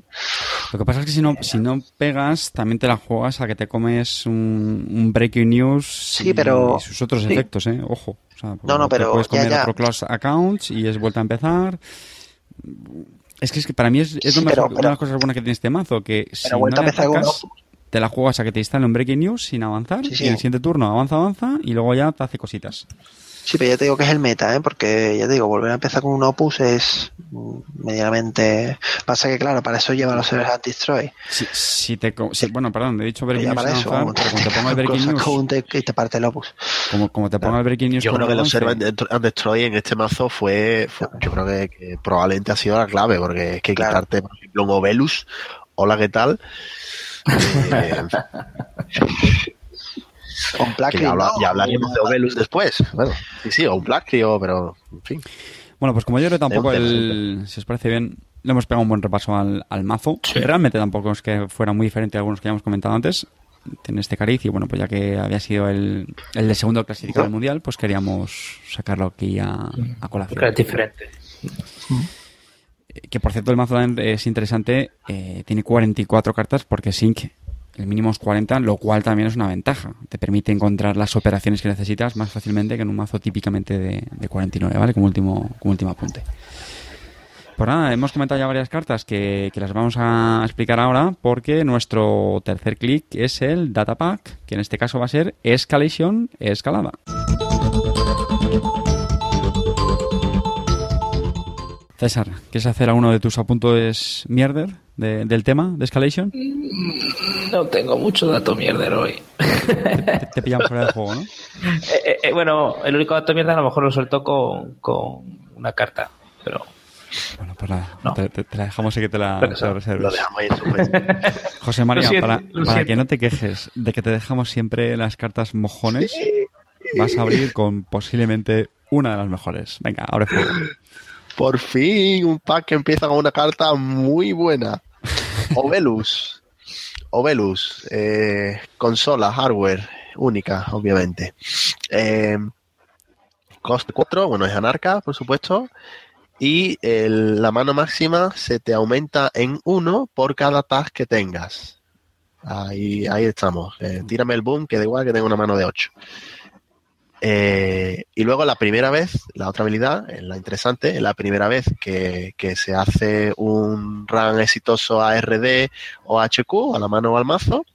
Lo que pasa es que si no, si no pegas, también te la juegas a que te comes un, un breaking news Sí, y pero- sus otros sí. efectos, ¿eh? Ojo. O sea, No, no, te pero puedes ya, comer ya. otro close accounts y es vuelta a empezar. Es que, es que para mí es, es Sí, lo pero- mejor- una de las cosas buenas que tiene este mazo, que si no le atacas, te la juegas a que te instale un breaking news sin avanzar Sí, sí. y en el siguiente turno avanza, avanza y luego ya te hace cositas. Sí, pero ya te digo que es el meta, ¿eh? porque ya te digo, volver a empezar con un Opus es mm, medianamente. Pasa que, claro, para eso lleva los servers anti-destroy. Si, si te, si- bueno, perdón, he dicho breaking news eso, avanzar, como como te ponga el breaking news, un te- y te parte el Opus. como, como te ponga el breaking news Yo creo que el los 11, Servant and Destroy en este mazo fue, fue- yo creo que, que probablemente ha sido la clave, porque es que Claro. quitarte, por ejemplo, un Ovelus, hola, ¿qué tal? *laughs* Eh, Que Cream, ya, habla- ¿no? ya hablaremos de Ovelus después. Bueno, sí, sí, o un Black Trio, pero, en fin. Bueno, pues como yo creo tampoco el, si os parece bien, le hemos pegado un buen repaso al, al mazo. Sí. Realmente tampoco es que fuera muy diferente a algunos que ya hemos comentado antes. Tiene este cariz y bueno, pues ya que había sido el, el de segundo clasificado del mundial, pues queríamos sacarlo aquí a, a colación. Es diferente. Que por cierto el mazo es interesante, eh, tiene 44 cartas porque Sync el mínimo es 40, lo cual también es una ventaja. Te permite encontrar las operaciones que necesitas más fácilmente que en un mazo típicamente de, de 49, ¿vale? Como último, como último apunte. Pues nada, hemos comentado ya varias cartas que, que las vamos a explicar ahora porque nuestro tercer clic es el Data Pack, que en este caso va a ser Escalation Escalada. César, ¿quieres hacer alguno de tus apuntes mierder de- del tema de Escalation? No tengo mucho dato mierder hoy. Te, te pillan fuera del juego, ¿no? *laughs* Eh, eh, eh, bueno, el único dato mierda a lo mejor lo suelto con, con una carta. Pero Bueno, pues nada, No. te, te- te la dejamos y que te la, te la eso, reserves. Lo dejamos ahí en suspenso. *laughs* José María, Lo siento, para, para que no te quejes de que te dejamos siempre las cartas mojones, vas a abrir con posiblemente una de las mejores. Venga, abre fuego. Por fin, un pack que empieza con una carta muy buena. Ovelus. Ovelus. eh, consola, hardware, única, obviamente. Eh, coste 4, bueno, es anarca, por supuesto. Y el- la mano máxima se te aumenta en 1 por cada task que tengas. Ahí, ahí estamos. Eh, tírame el boom, que da igual que tenga una mano de 8. Eh, y luego la primera vez, la otra habilidad, eh, la interesante, es la primera vez que, se hace un run exitoso a RD o HQ, a la mano o al mazo,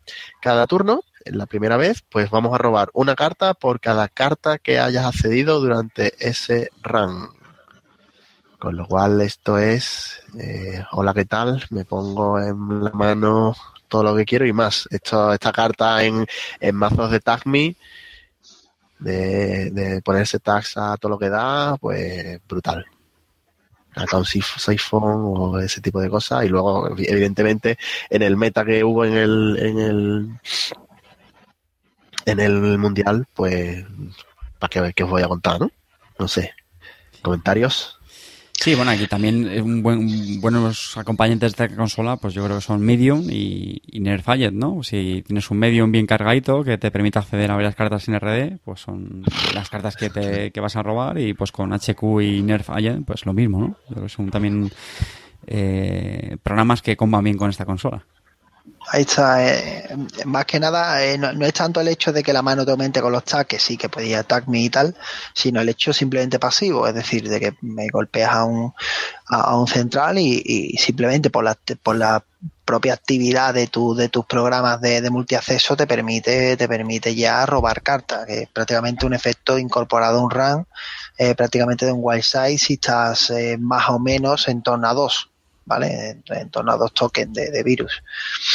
cada turno, la primera vez, pues vamos a robar una carta por cada carta que hayas accedido durante ese run. Con lo cual esto es, eh, hola, ¿qué tal? Me pongo en la mano todo lo que quiero y más. Esto, esta carta en, en mazos de Tag Me de, de ponerse tags a todo lo que da, pues brutal. Acá un siphon o ese tipo de cosas. Y luego, evidentemente, en el meta que hubo en el, en el, en el mundial, pues, para que, que os voy a contar, ¿no? No sé. ¿Comentarios? Sí, bueno, aquí también eh, un buen, buenos acompañantes de esta consola, pues yo creo que son Medium y, y Nerfallet, ¿no? Si tienes un Medium bien cargadito que te permite acceder a varias cartas sin RD, pues son las cartas que te que vas a robar y pues con HQ y Nerfallet, pues lo mismo, ¿no? Yo creo que son también eh, programas que comban bien con esta consola. Ahí está. eh, más que nada, eh, no, es tanto el hecho de que la mano te aumente con los tags, que sí que podía attack me y tal, sino el hecho simplemente pasivo, es decir, de que me golpeas a un, a, un central y, simplemente por la, por la propia actividad de, tu, de tus programas de, de multiacceso te permite, te permite ya robar cartas, que es prácticamente un efecto incorporado a un run, eh, prácticamente de un wild side si estás eh, más o menos en torno a dos, ¿vale? En, en torno a dos tokens de, de virus.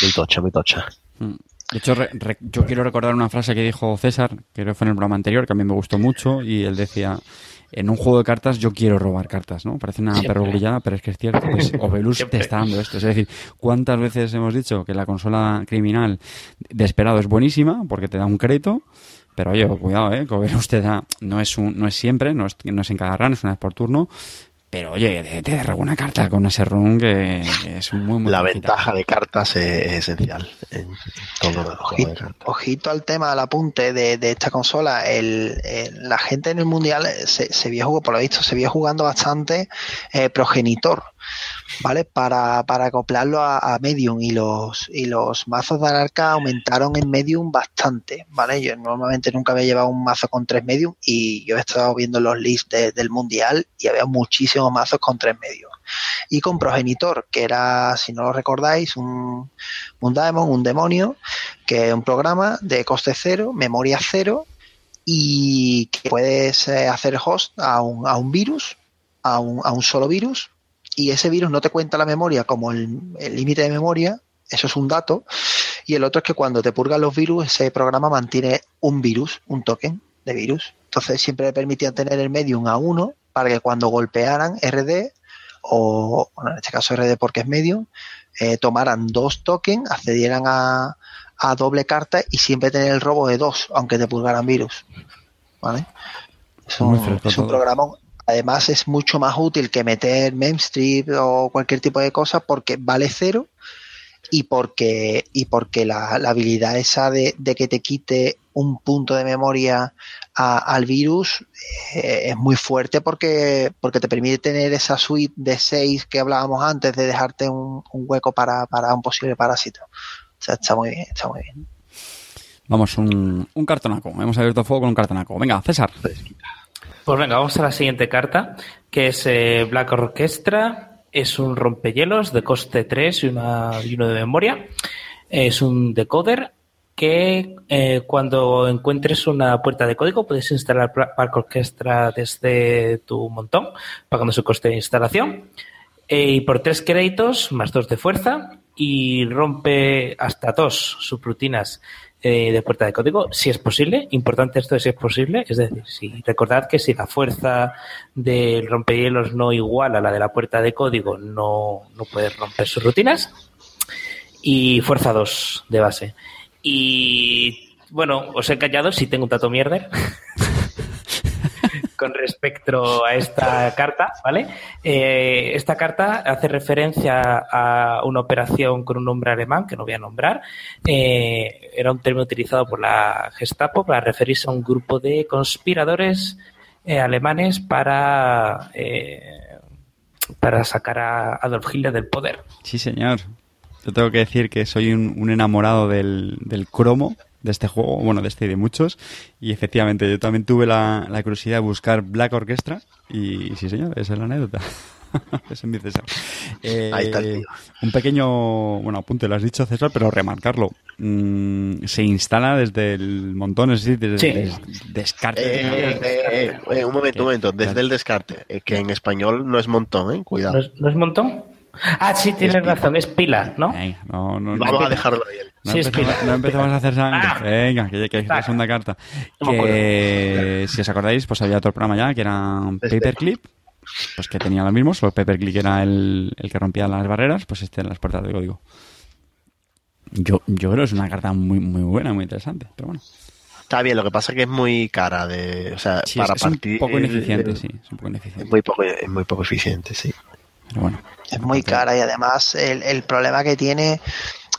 Muy tocha, muy tocha. Mm. De hecho, re- re- yo quiero recordar una frase que dijo César, que creo que fue en el programa anterior, que a mí me gustó mucho, y él decía, en un juego de cartas yo quiero robar cartas, ¿no? Parece una perrogullada, pero es que es cierto. Pues *laughs* Obelus te está dando esto. Es decir, ¿cuántas veces hemos dicho que la consola criminal de esperado es buenísima porque te da un crédito? Pero oye, cuidado, ¿eh? Que Obelus te da, no es, un, no es siempre, no es, no es en cada run, es una vez por turno, pero oye, te, te una carta con ese run que es muy, muy La ventaja de cartas es, esencial en todo ojito, ojito, al tema del apunte de, de esta consola. El, la gente en el mundial se, se vio por lo visto, se vio jugando bastante eh, progenitor. ¿Vale? Para, para acoplarlo a, Medium y los, y los mazos de Anarca aumentaron en Medium bastante, ¿vale? Yo normalmente nunca había llevado un mazo con tres Medium y yo he estado viendo los lists del Mundial y había muchísimos mazos con tres Medium. Y con Progenitor, que era, si no lo recordáis, un, un daemon, un demonio, que es un programa de coste cero, memoria cero, y que puedes eh, hacer host a un, a un virus, a un, a un solo virus, y ese virus no te cuenta la memoria como el límite de memoria, eso es un dato, y el otro es que cuando te purgan los virus, ese programa mantiene un virus, un token de virus. Entonces siempre le permitían tener el medium a uno para que cuando golpearan RD, o bueno, en este caso RD porque es medium, eh, tomaran dos tokens, accedieran a, a doble carta y siempre tener el robo de dos, aunque te purgaran virus. ¿Vale? Es un, es un programa Además es mucho más útil que meter memstrip o cualquier tipo de cosa porque vale cero y porque, y porque la, habilidad esa de, que te quite un punto de memoria al virus eh, es muy fuerte porque, porque te permite tener esa suite de 6 que hablábamos antes de dejarte un, hueco para, para, un posible parásito. O sea, está muy bien, está muy bien. Vamos, un, un cartonaco. Hemos abierto fuego con un cartonaco. Venga, César. Pues venga, vamos a la siguiente carta, que es eh, Black Orchestra. Es un rompehielos de coste 3 y, una, y uno de memoria. Es un decoder que eh, cuando encuentres una puerta de código puedes instalar Black Orchestra desde tu montón, pagando su coste de instalación. Eh, y por tres créditos, más dos de fuerza, y rompe hasta dos subrutinas eh, de puerta de código, si es posible. Importante esto de si es posible. Es decir, si recordad que si la fuerza del rompehielos no igual a la de la puerta de código, no, no puedes romper sus rutinas. Y fuerza 2 de base. Y bueno, os he callado si tengo un tato mierder. *laughs* con respecto a esta carta, ¿vale? Eh, esta carta hace referencia a una operación con un nombre alemán que no voy a nombrar. Eh, era un término utilizado por la Gestapo para referirse a un grupo de conspiradores eh, alemanes para para sacar a Adolf Hitler del poder. Sí, señor. Yo tengo que decir que soy un, enamorado del, del cromo de este juego, bueno, de este y de muchos. Y efectivamente, yo también tuve la, la curiosidad de buscar Black Orchestra y sí, señor, esa es la anécdota. *laughs* Eso es César. Eh, Ahí está Un pequeño, bueno, apunte, lo has dicho César, pero remarcarlo. Mm, se instala desde el montón, es decir, desde el descarte. Eh, eh, un momento, un momento, desde el descarte, que en español no es montón, ¿eh? Cuidado. ¿No es, montón? Ah, sí, tienes razón, es pila, ¿no? no, no Vamos a dejarlo ahí. No, empezamos, a hacer sangre. Ah. Venga, que, que, la segunda carta. Que si os acordáis, pues había otro programa ya que era Paperclip. Pues que tenía lo mismo, solo Paperclip era el, el que rompía las barreras, pues este en las puertas de código. Yo, yo creo que es una carta muy, muy buena, muy interesante, pero bueno. Está bien, lo que pasa es que es muy cara de, o sea, para es, partir, un poco ineficiente, sí, es un poco ineficiente. Es muy poco, es muy poco eficiente, sí. Pero bueno. Es muy cara y además el, el problema que tiene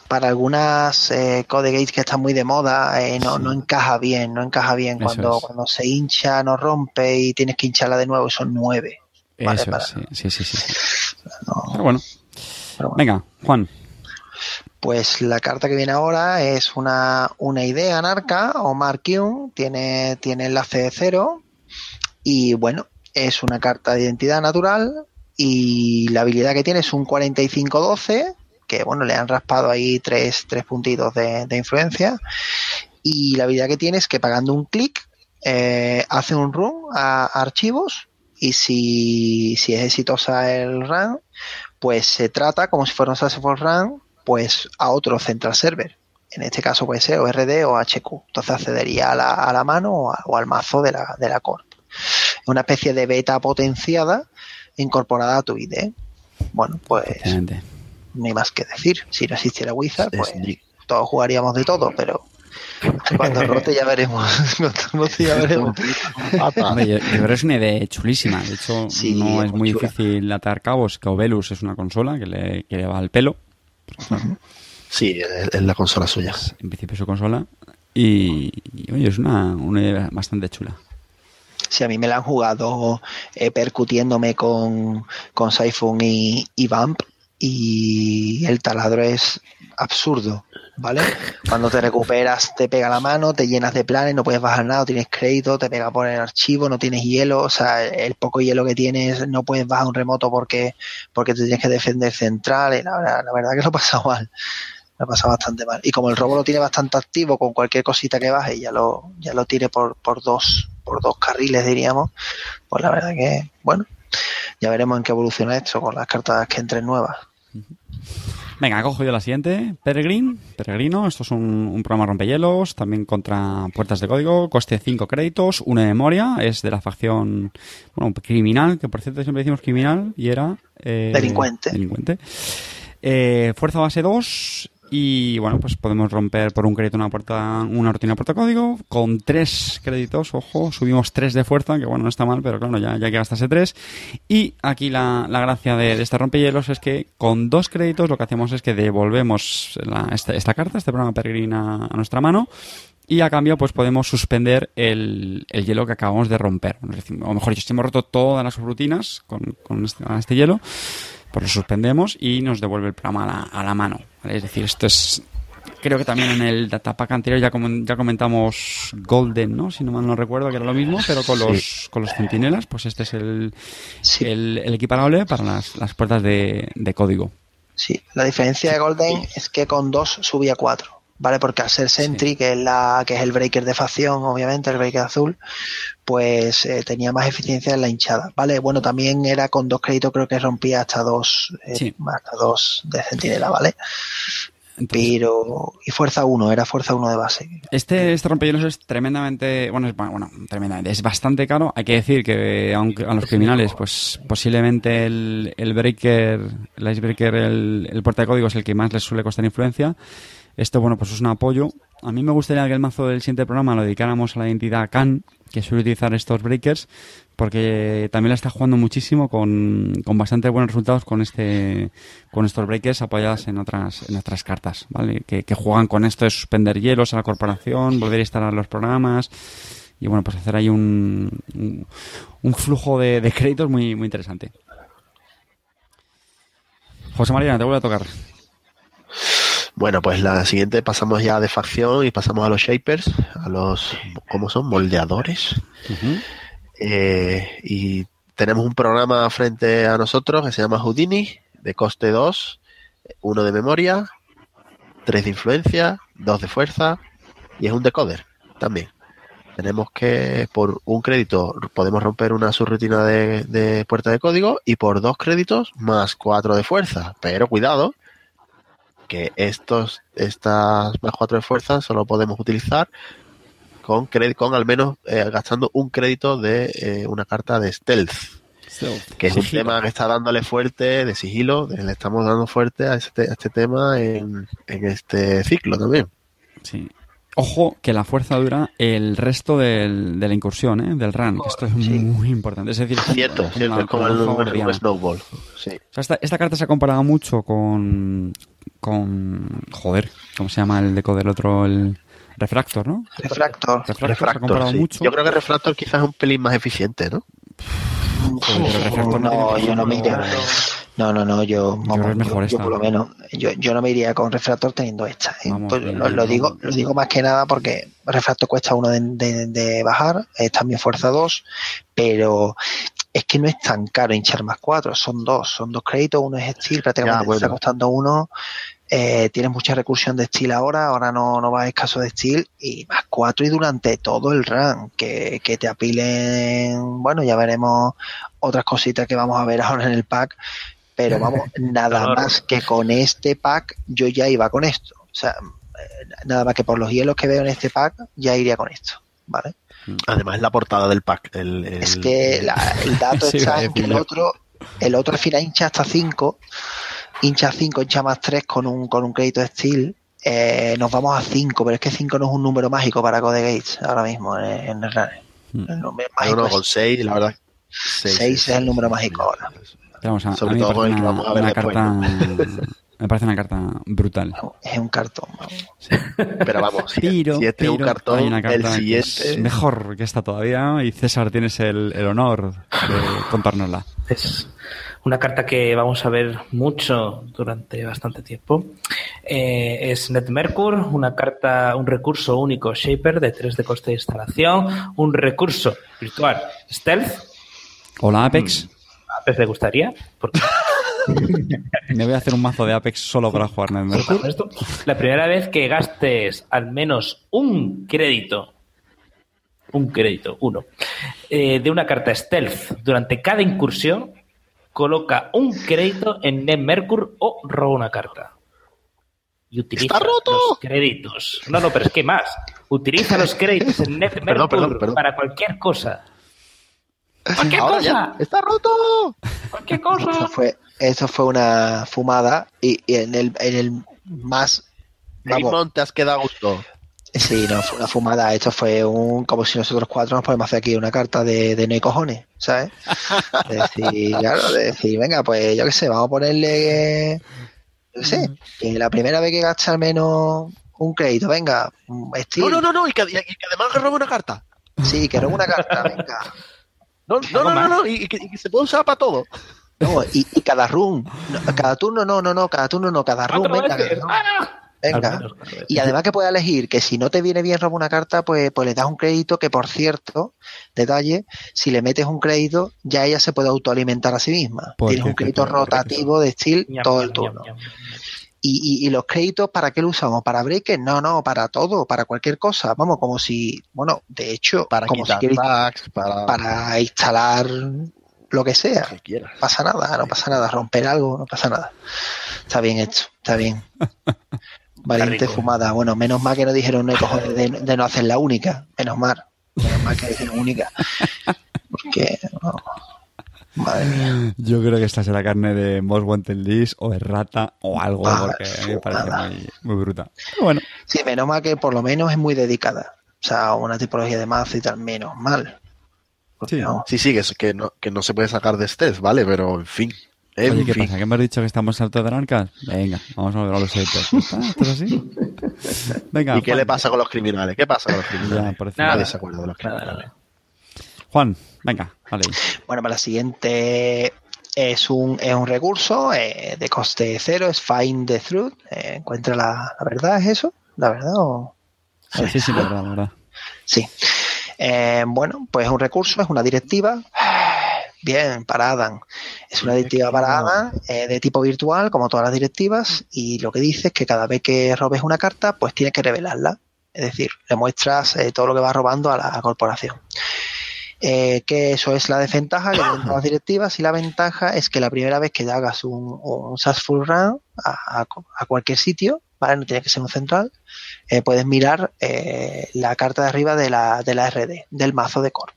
para algunas eh, code gates que están muy de moda eh, no, no encaja bien, no encaja bien cuando, cuando se hincha, no rompe y tienes que hincharla de nuevo son nueve. Eso, sí, sí, sí. Pero, bueno. Venga, Juan. Pues la carta que viene ahora es una, una idea anarca o Markium, tiene, tiene enlace de cero y bueno, es una carta de identidad natural y la habilidad que tiene es un 4512 que bueno, le han raspado ahí tres, tres puntitos de, influencia. Y la habilidad que tiene es que pagando un clic eh, hace un run a, archivos y si, si, es exitosa el run, pues se trata como si fuera un successful run, pues a otro central server. En este caso puede ser ORD o HQ. Entonces accedería a la, a la mano o, al mazo de la, de la corp. una especie de beta potenciada incorporada a tu ID. Bueno, pues no hay más que decir. Si no existiera Wizard, Es- pues todos jugaríamos de todo, pero cuando *laughs* rote ya veremos. *laughs* Rote ya veremos. Pata. Hombre, yo, yo creo que es una idea chulísima. De hecho, Sí, no es muy difícil atar cabos, que Ovelus es una consola que le, que le va al pelo. Sí, es, es la consola suya. En principio es su consola. Y, y, oye, es una, una idea bastante chula. Si a mí me la han jugado eh, percutiéndome con, con Siphon y, y Vamp y el taladro es absurdo, ¿vale? Cuando te recuperas te pega la mano, te llenas de planes, no puedes bajar nada, tienes crédito, te pega por el archivo, no tienes hielo, o sea, el poco hielo que tienes no puedes bajar un remoto porque, porque te tienes que defender central, y la, verdad- la verdad que lo he pasado mal. Lo he pasado bastante mal. Y como el robo lo tiene bastante activo, con cualquier cosita que baje, ya lo, ya lo tire por, por dos, por dos carriles, diríamos, pues la verdad que, bueno, ya veremos en qué evoluciona esto con las cartas que entren nuevas. Venga, cojo yo la siguiente. Peregrine, Peregrino, esto es un, un programa rompehielos, también contra puertas de código, coste 5 créditos, una de memoria, es de la facción, bueno, criminal, que por cierto siempre decimos criminal, y era... eh, Delincuente. Delincuente. Eh, fuerza base 2 y bueno, pues podemos romper por un crédito una puerta, una rutina puerta código con tres créditos, ojo, subimos tres de fuerza, que bueno, no está mal, pero claro, ya, ya que gastarse tres. Y aquí la, la gracia de, de este rompehielos es que con dos créditos lo que hacemos es que devolvemos esta, carta, este programa peregrina a nuestra mano. Y a cambio, pues podemos suspender el, el hielo que acabamos de romper. O mejor dicho, si hemos roto todas las rutinas con, con este, este hielo, pues lo suspendemos y nos devuelve el programa a la mano. ¿Vale? Es decir, esto es. Creo que también en el datapack anterior ya, comen- ya comentamos Golden, ¿no? Si no mal no recuerdo, que era lo mismo, pero con los, con los centinelas, pues este es el, Sí. el, el equiparable para las, las puertas de, de código. Sí, la diferencia de Golden es que con dos subía cuatro, ¿vale? Porque al ser Sentry, que es la que es el breaker de facción, obviamente, el breaker azul, pues eh, tenía más eficiencia en la hinchada, ¿vale? Bueno, también era con dos créditos, creo que rompía hasta dos, eh, Sí. hasta dos de centinela, ¿vale? Entonces, Pero, y fuerza 1, era fuerza 1 de base. Este, este rompehielos es tremendamente, bueno, es, bueno, tremendamente, es bastante caro. Hay que decir que aunque a los criminales, pues posiblemente el, el breaker, el icebreaker, el, el puerta de código es el que más les suele costar influencia. Esto, bueno, pues es un apoyo. A mí me gustaría que el mazo del siguiente programa lo dedicáramos a la identidad Khan, que suele utilizar estos breakers, porque también la está jugando muchísimo con, con bastante buenos resultados con este con estos breakers apoyadas en otras en otras cartas, ¿vale? Que, juegan con esto de suspender hielos a la corporación, volver a instalar los programas y bueno, pues hacer ahí un, un, flujo de, de créditos muy, muy interesante. José María, te vuelve a tocar. Bueno, pues la siguiente pasamos ya de facción y pasamos a los shapers, a los, ¿cómo son? Moldeadores. Eh, y tenemos un programa frente a nosotros que se llama Houdini, de coste 2, 1 de memoria, 3 de influencia, 2 de fuerza y es un decoder también. Tenemos que por un crédito podemos romper una subrutina de, de puerta de código y por dos créditos más 4 de fuerza. Pero cuidado, que estos, estas más 4 de fuerza solo podemos utilizar con, con al menos eh, gastando un crédito de eh, una carta de stealth, que es un Sigilo. tema que está dándole fuerte de sigilo, le estamos dando fuerte a este, a este tema en, en este ciclo también. Sí. Ojo que la fuerza dura el resto del- de la incursión, ¿eh? del run, que esto es muy importante. Es decir, Cierto, como cierto, como como el, un snowball. Sí. O sea, esta, esta carta se ha comparado mucho con. Con. Joder, ¿cómo se llama el deco del otro? El Refractor, ¿no? Refractor. Refractor, se ha Refractor, comparado sí. mucho. Yo creo que Refractor quizás es un pelín más eficiente, ¿no? Joder, no no, yo no me iría. No, no, no, yo, vamos, yo, yo esta. por lo menos, yo, yo no me iría con Refractor teniendo esta. ¿eh? Vamos, Pues bien, lo, lo bien, digo, lo digo más que nada porque Refractor cuesta uno de, de- de bajar, es también fuerza 2, pero es que no es tan caro hinchar más 4, son dos, son dos créditos, uno es Steel, prácticamente Ya, te bueno. está costando uno. Eh, tienes mucha recursión de Steel ahora, ahora no, no va a escaso de Steel y más 4 y durante todo el run, que, que te apilen, bueno, ya veremos otras cositas que vamos a ver ahora en el pack, pero *laughs* vamos, nada Claro. más que con este pack yo ya iba con esto. O sea, eh, nada más que por los hielos que veo en este pack, ya iría con esto. ¿vale? Además es la portada del pack. El, el- Es que la- el dato *laughs* Sí, está en que el otro, el otro al final hincha hasta 5, hincha 5, hincha más 3 con un, con un crédito de Steel. Eh, nos vamos a 5, pero es que 5 no es un número mágico para Code Gates ahora mismo en, en el número No, mágico no, con 6, la verdad. 6 es el número mágico ahora. Vamos, a, Sobre a todo con el que vamos a ver después, carta... *laughs* Me parece una carta brutal. Es un cartón. vamos. Pero vamos, si, Pero, si este es un cartón, hay una carta el que siguiente. es mejor que esta todavía y César tienes el, el honor de contárnosla. Es una carta que vamos a ver mucho durante bastante tiempo. Eh, es NetMercur, una carta, un recurso único Shaper de 3 de coste de instalación, un recurso virtual Stealth. Hola Apex, A veces le gustaría, porque me voy a hacer un mazo de Apex solo para jugar. Con esto, la primera vez que gastes al menos un crédito, un crédito, uno, eh, de una carta stealth durante cada incursión, coloca un crédito en NetMercur o roba una carta. Y utiliza ¡Está roto! los créditos. No, no, pero es que más. Utiliza los créditos en *laughs* Perdón, perdón, perdón. para cualquier cosa. ¡Cualquier Ahora cosa! ya, ¡Está roto! ¡Cualquier Eso cosa! fue, eso fue una fumada y, y en, el, en el más... Vamos, Raymond, te has quedado a gusto. Sí, no, fue una fumada. Esto fue un como si nosotros cuatro nos podemos hacer aquí una carta de, de no hay cojones, ¿sabes? De decir, *laughs* claro, de decir, venga, pues yo qué sé, vamos a ponerle, yo qué sé, que la primera vez que gaste al menos un crédito, venga, un No, no, no, no, y que, y que además que robe una carta. sí, que robe una carta, venga. No, no, no, no, no, y, y que, y que se puede usar para todo. No, y, y cada run, no, cada turno no, no, no, cada turno no, cada run, ¡Cuatro venga, veces! no, ¡Ah! Venga. menos. Y además que puedes elegir que si no te viene bien robar una carta, pues, pues le das un crédito que, por cierto, detalle, si le metes un crédito, ya ella se puede autoalimentar a sí misma. Porque Tienes un crédito rotativo de steel Ñam, todo el turno. ñam, ñam, ñam. Y, y, y los créditos, ¿para qué lo usamos? ¿Para breakers? No, no, para todo, para cualquier cosa. Vamos, como si, bueno, de hecho, Para como si quitar quieres packs, para... para instalar lo que sea. lo que quieras. No pasa nada, no pasa nada. Romper algo, no pasa nada. Está bien hecho, está bien. *laughs* Valiente fumada. Bueno, menos mal que no dijeron no hay cojones de, de no hacer la única. Menos mal. Menos mal que dijeron única. Porque, no. madre mía. Yo creo que esta será carne de Most Wanted List o errata o algo, Ah, porque me parece muy, muy bruta. Bueno, Sí, menos mal que por lo menos es muy dedicada. O sea, una tipología de mazo y tal, menos mal. Sí. no. Sí, sí, que, es- que, no, que no se puede sacar de stealth, ¿vale? Pero, en fin. En oye, ¿qué fin. pasa? ¿Que hemos dicho que estamos altos de arcas? Venga, vamos a ver a los haters. ¿Está? ¿Esto es así? *laughs* Venga, ¿Y qué Juan. le pasa con los criminales? ¿Qué pasa con los criminales? Ya, Nada. Nadie se acuerda de los Nada, criminales. nada. Juan, venga, vale. Bueno, para la siguiente es un, es un recurso eh, de coste cero, es Find the Truth. eh, encuentra la, la verdad, ¿es eso? ¿La verdad o...? Sí, sí, sí, la verdad, la verdad. Sí. Eh, bueno, pues es un recurso, es una directiva. *sighs* Bien, para Adam. Es una directiva para Adam eh, de tipo virtual, como todas las directivas, y lo que dice es que cada vez que robes una carta, pues tienes que revelarla. Es decir, le muestras eh, todo lo que vas robando a la corporación. Eh, que eso es la desventaja que tienen todas las directivas y la ventaja es que la primera vez que hagas un, un successful run a, a- a cualquier sitio, ¿vale? No tiene que ser un central, eh, puedes mirar eh, la carta de arriba de la, de la RD, del mazo de core.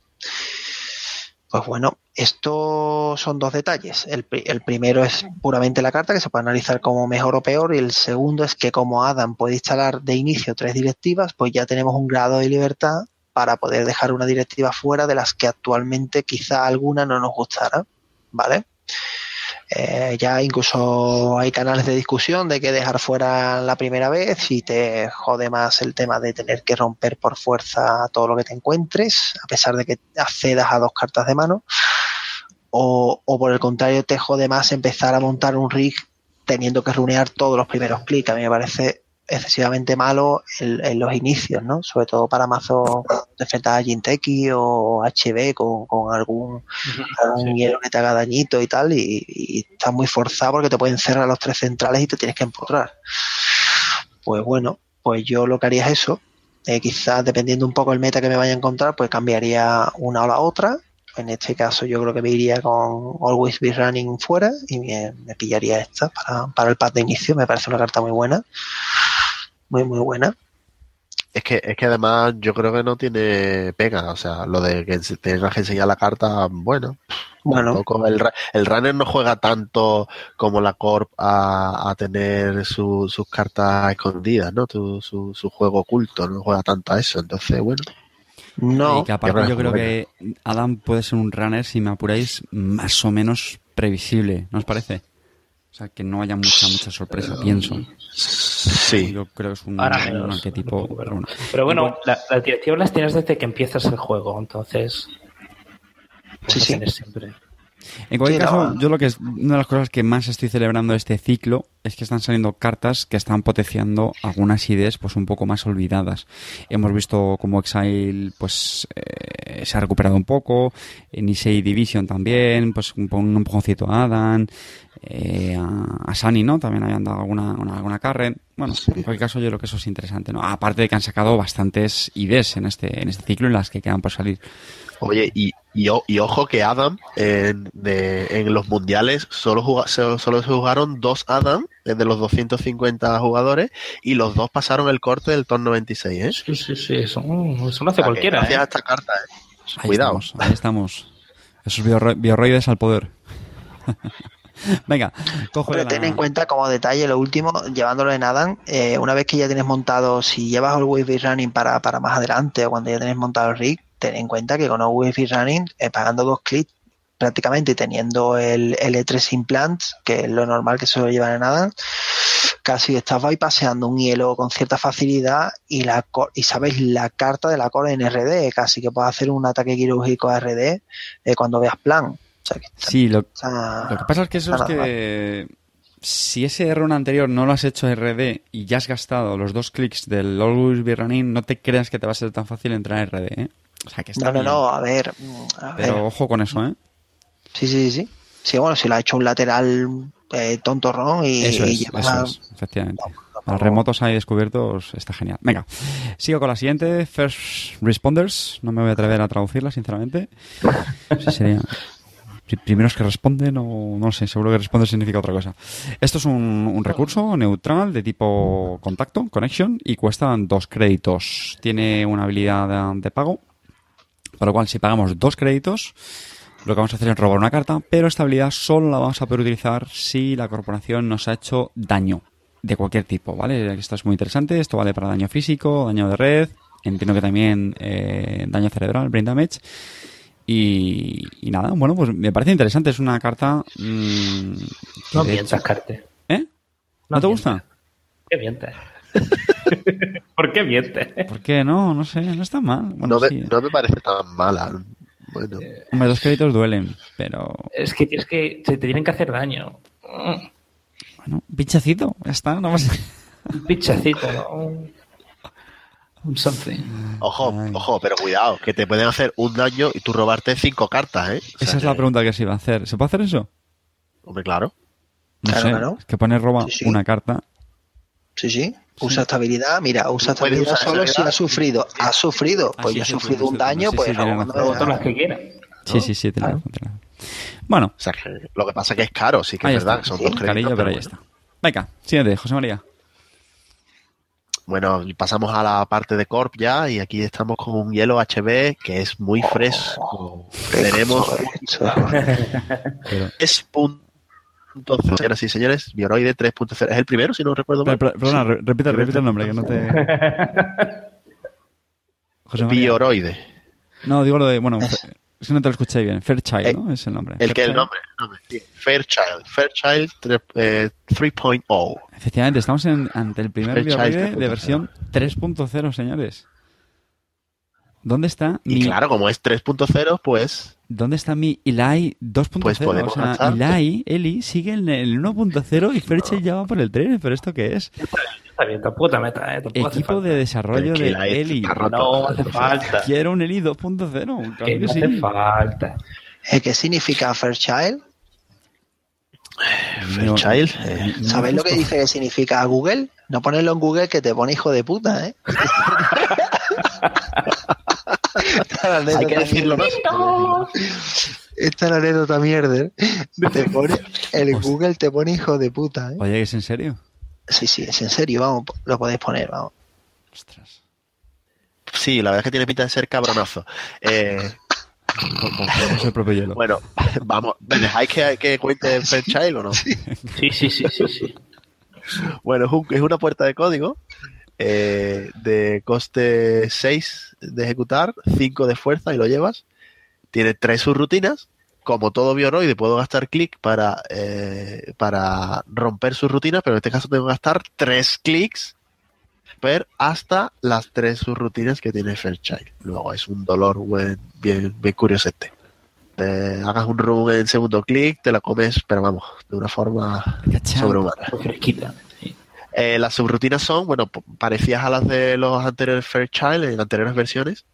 Pues bueno, estos son dos detalles. El, el primero es puramente la carta, que se puede analizar como mejor o peor, y el segundo es que como Adam puede instalar de inicio tres directivas, pues ya tenemos un grado de libertad para poder dejar una directiva fuera de las que actualmente quizá alguna no nos gustara, ¿vale? Eh, ya incluso hay canales de discusión de que dejar fuera la primera vez y te jode más el tema de tener que romper por fuerza todo lo que te encuentres, a pesar de que accedas a dos cartas de mano. O, o por el contrario, te jode más empezar a montar un rig teniendo que runear todos los primeros clics. A mí me parece excesivamente malo en, en los inicios, ¿no? Sobre todo para mazos de enfrentar a Jinteki o HB con, con algún algún hielo que te haga dañito y tal, y, y estás muy forzado porque te pueden cerrar los tres centrales y te tienes que empotrar. Pues bueno, pues yo lo que haría es eso. Eh, quizás dependiendo un poco el meta que me vaya a encontrar, pues cambiaría una o la otra. En este caso yo creo que me iría con Always Be Running fuera y me, me pillaría esta para, para el pad de inicio. Me parece una carta muy buena. Muy, muy buena. Es que, es que además yo creo que no tiene pega, o sea, lo de que tengas que enseñar la carta, bueno, Bueno, tampoco el, el runner no juega tanto como la Corp a, a tener su- sus cartas escondidas, ¿no? Tu- su, su juego oculto, no juega tanto a eso, entonces, bueno. no. y que aparte Yo yo creo que Adam puede ser un runner, si me apuráis, más o menos previsible, ¿no os parece? Sea, que no haya mucha, mucha sorpresa, pienso. Sí, Yo creo que es un, Ahora un menos. arquetipo. poco, pero, bueno. pero bueno, la- las directivas las tienes desde que empiezas el juego, entonces. pues Sí, las sí. tienes siempre. En cualquier Sí, caso, no. yo lo que es una de las cosas que más estoy celebrando este ciclo es que están saliendo cartas que están potenciando algunas ideas pues un poco más olvidadas. Hemos visto como Exile pues eh, se ha recuperado un poco, Nisei Division también, pues un, un empujoncito a Adam, eh, a, a Sunny, ¿no? También habían dado alguna, una- alguna carre. Bueno, en cualquier caso yo creo que eso es interesante, ¿no? Aparte de que han sacado bastantes ideas en este, en este ciclo en las que quedan por salir. Oye, y, y, o- y ojo que Adam en, de- en los mundiales solo, solo, solo se jugaron dos Adam de los 250 jugadores y los dos pasaron el corte del torno 96, ¿eh? Sí, sí, sí, eso, eso lo O hace cualquiera. Gracias ¿eh? a esta carta, ¿eh? Ahí Cuidado. estamos, ahí estamos. Esos biorro- biorroides al poder. *laughs* Venga, cojo ya ten la- en cuenta como detalle lo último, llevándolo en Adam, eh, una vez que ya tienes montado, si llevas el Wave Running para, para más adelante o cuando ya tienes montado el rig, ten en cuenta que con Wave Running, eh, pagando dos clics prácticamente y teniendo el L3 Implant, que es lo normal que suele llevar en Adam, casi estás bypaseando un hielo con cierta facilidad y la y sabes la carta de la core en RD, casi que puedes hacer un ataque quirúrgico a RD eh, cuando veas plan. O sea, que Sí, lo, está- lo que pasa es que eso es está que si ese run anterior no lo has hecho RD y ya has gastado los dos clics del Always Be Running, no te creas que te va a ser tan fácil entrar a RD, ¿eh? O sea, que está No, no, bien. no, a ver. mm, a ver. Pero ojo con eso, ¿eh? Sí, sí, sí. Sí, bueno, si lo ha hecho un lateral eh, tontorrón y, Eso y es, lleva- eso es, efectivamente. Remotos ahí descubiertos está genial. Venga, sigo con la siguiente. First Responders. No me voy a atrever a traducirla, sinceramente. Sí, sería pri- primeros que responden o no sé, seguro que responder significa otra cosa. Esto es un, un recurso neutral de tipo contacto, connection, y cuesta dos créditos. Tiene una habilidad de, de pago, por lo cual si pagamos dos créditos, lo que vamos a hacer es robar una carta, pero esta habilidad solo la vamos a poder utilizar si la corporación nos ha hecho daño de cualquier tipo, ¿vale? Esto es muy interesante, esto vale para daño físico, daño de red, entiendo que también eh, daño cerebral, brain damage. Y, y nada, bueno, pues me parece interesante, es una carta... mm, que No mientas, Carte. ¿Eh? ¿No, te gusta? ¿Qué mientes? *laughs* *laughs* ¿Por qué mientes? ¿Por qué no? No sé, no está mal. Bueno, no, me, sí. no me parece tan mala. Bueno, Hombre, dos créditos duelen, pero... Es que tienes que. Se te tienen que hacer daño. Bueno, un pinchacito, ya está, no más... Un pinchacito, ¿no? Un- something. ojo, Ay. ojo, pero cuidado, que te pueden hacer un daño y tú robarte cinco cartas, ¿eh? O sea Esa es la pregunta que se iba a hacer. ¿Se puede hacer eso? Hombre, claro. No Claro, sé. claro. Es que pone roba Sí, sí. una carta. Sí, sí. Usa estabilidad. Mira, usa estabilidad usar solo si ha sufrido. Ha sufrido. Ah, Pues ha sí, sufrido un daño, pues las que. Sí, sí, sí. razón. Bueno, O sea, que lo que pasa es que es caro, sí que ahí es verdad. está. que Son Sí, dos créditos, Carillo, pero ahí bueno. está. Venga, siguiente, José María. Bueno, y pasamos a la parte de Corp ya y aquí estamos con un hielo HB que es muy fresco. Tenemos Pero, es punto señoras y señores, Bioroide 3.0. ¿Es el primero, si no recuerdo mal? pero- perdona, re- repite, repite el nombre, que no te... *laughs* José. Bioroide. No, digo lo de... Bueno, es que no te lo escuché bien. Fairchild, Eh, ¿no? Es el nombre. El que el nombre, el nombre, sí. Fairchild. Fairchild tre- eh, 3.0. Efectivamente, estamos en- ante el primer 3.0. de versión 3.0, señores. ¿Dónde está Y mi... claro, como es 3.0, pues ¿Dónde está mi Eli 2.0? Pues podemos o sea. Eli, Eli sigue en el 1.0 y Fairchild ya va por el 3, pero ¿esto qué es? Está bien, tampoco te metas, ¿eh? Tampoco Equipo de desarrollo de Eli. No hace falta. Quiero un Eli 2.0, claro Que que no sí. hace falta. Eh, ¿Qué significa Fairchild? No, Fairchild. no, eh, no ¿Sabéis lo que dice que significa Google? No ponerlo en Google que te pone hijo de puta, ¿eh? *laughs* *laughs* Esta es la Hay que anécdota decirlo más. Esta es la anécdota mierder. Te pone, el Google te pone hijo de puta, ¿eh? Oye, ¿es en serio? Sí, sí, es en serio, vamos, lo podéis poner, vamos. Ostras. Sí, la verdad es que tiene pinta de ser cabronazo. Eh, bueno, vamos, ¿me dejáis que, que cuente Fairchild o no? Sí, sí, sí, sí, sí. Bueno, es, un- es una puerta de código eh, de coste 6 de ejecutar, 5 de fuerza y lo llevas. Tiene tres subrutinas. Como todo bioroide, puedo gastar clic para, eh, para romper sus rutinas, pero en este caso tengo que gastar tres clics per hasta las tres subrutinas que tiene Fairchild. Luego es un dolor buen- bien, bien curiosete. Te hagas un run en segundo clic, te la comes, pero vamos, de una forma sobrehumana. Fresquita. Eh, las subrutinas son, bueno, parecidas a las de los anteriores Fairchild en anteriores versiones.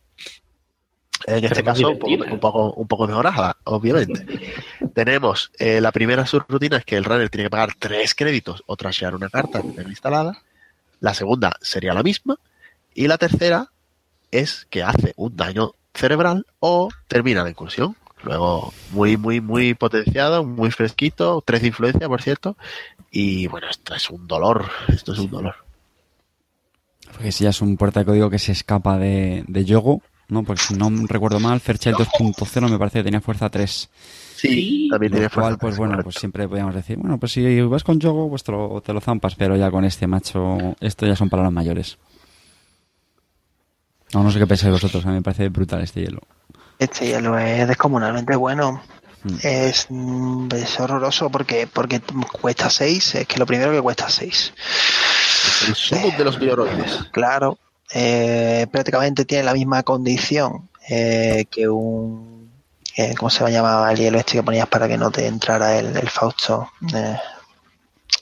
En este Pero caso, un poco, un poco, un poco mejoradas, obviamente. *laughs* Tenemos eh, la primera subrutina es que el runner tiene que pagar tres créditos o trashear una carta que tenga instalada. La segunda sería la misma. Y la tercera es que hace un daño cerebral o termina la incursión. Luego, muy, muy, muy potenciado, muy fresquito, tres de influencia, por cierto. Y bueno, esto es un dolor. Esto es un dolor. Porque si ya es un puerta de código que se escapa de, de Yogo, ¿no? Porque si no recuerdo mal, Fairchild 2.0 me parece que tenía fuerza 3. Sí, también tiene Lo cual, fuerza, pues sí, bueno, correcto. pues siempre podíamos decir, bueno, pues si vas con Yogo, pues te lo, te lo zampas, pero ya con este macho, esto ya son palabras mayores. No, no sé qué pensáis vosotros, a mí me parece brutal este hielo. Este hielo es descomunalmente bueno. Mm. Es, es horroroso porque, porque cuesta 6. Es que lo primero que cuesta 6. El de los bioroides. Claro. eh, prácticamente tiene la misma condición eh, que un. eh, ¿Cómo se llamaba el hielo este que ponías para que no te entrara el, el Fausto?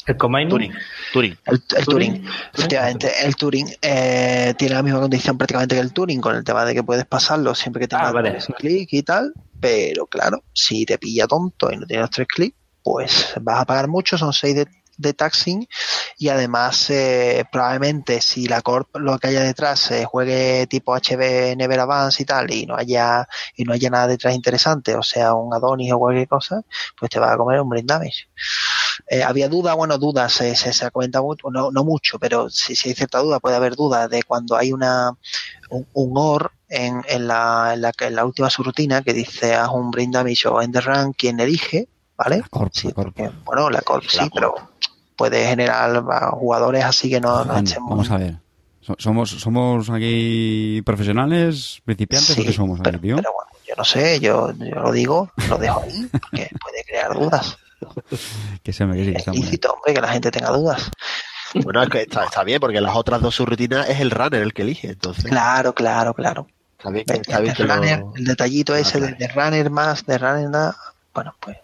Eh, El Comainu. Turing. Turing. El, el Turing. Turing, efectivamente, el Turing eh, tiene la misma condición prácticamente que el Turing, con el tema de que puedes pasarlo siempre que tengas Ah, vale. tres clics y tal, pero claro, si te pilla tonto y no tienes tres clics, pues vas a pagar mucho, son seis de, de taxing y además eh, probablemente si la corp lo que haya detrás se juegue tipo HB Never Advance y tal y no haya y no haya nada detrás interesante, o sea un Adonis o cualquier cosa, pues te vas a comer un brain damage. Eh, había duda, bueno, dudas, se, se, se comenta mucho, no, no mucho, pero si, si hay cierta duda, puede haber duda de cuando hay una un, un OR en, en, la, en, la, en la última subrutina que dice haz un brain damage o end the run, quien elige, ¿vale? La corp, Sí, la corp. porque, bueno, la corp sí, La corp. pero puede generar a jugadores así que no, no Juan, estemos- vamos a ver. So- ¿Somos, somos aquí profesionales, principiantes Sí, o qué somos pero, aquí, tío? pero bueno, yo no sé, yo, yo lo digo, lo dejo ahí, porque puede crear dudas. *laughs* Que se me que sí, que Es está muy bien. lícito, hombre, que la gente tenga dudas. Bueno, es que está, está bien, porque las otras dos subrutinas es el runner el que elige, entonces. Claro, claro, claro. Está bien, que- El, está bien el que lo- runner, el detallito Ah, ese de, claro. de runner más, de runner nada, bueno, pues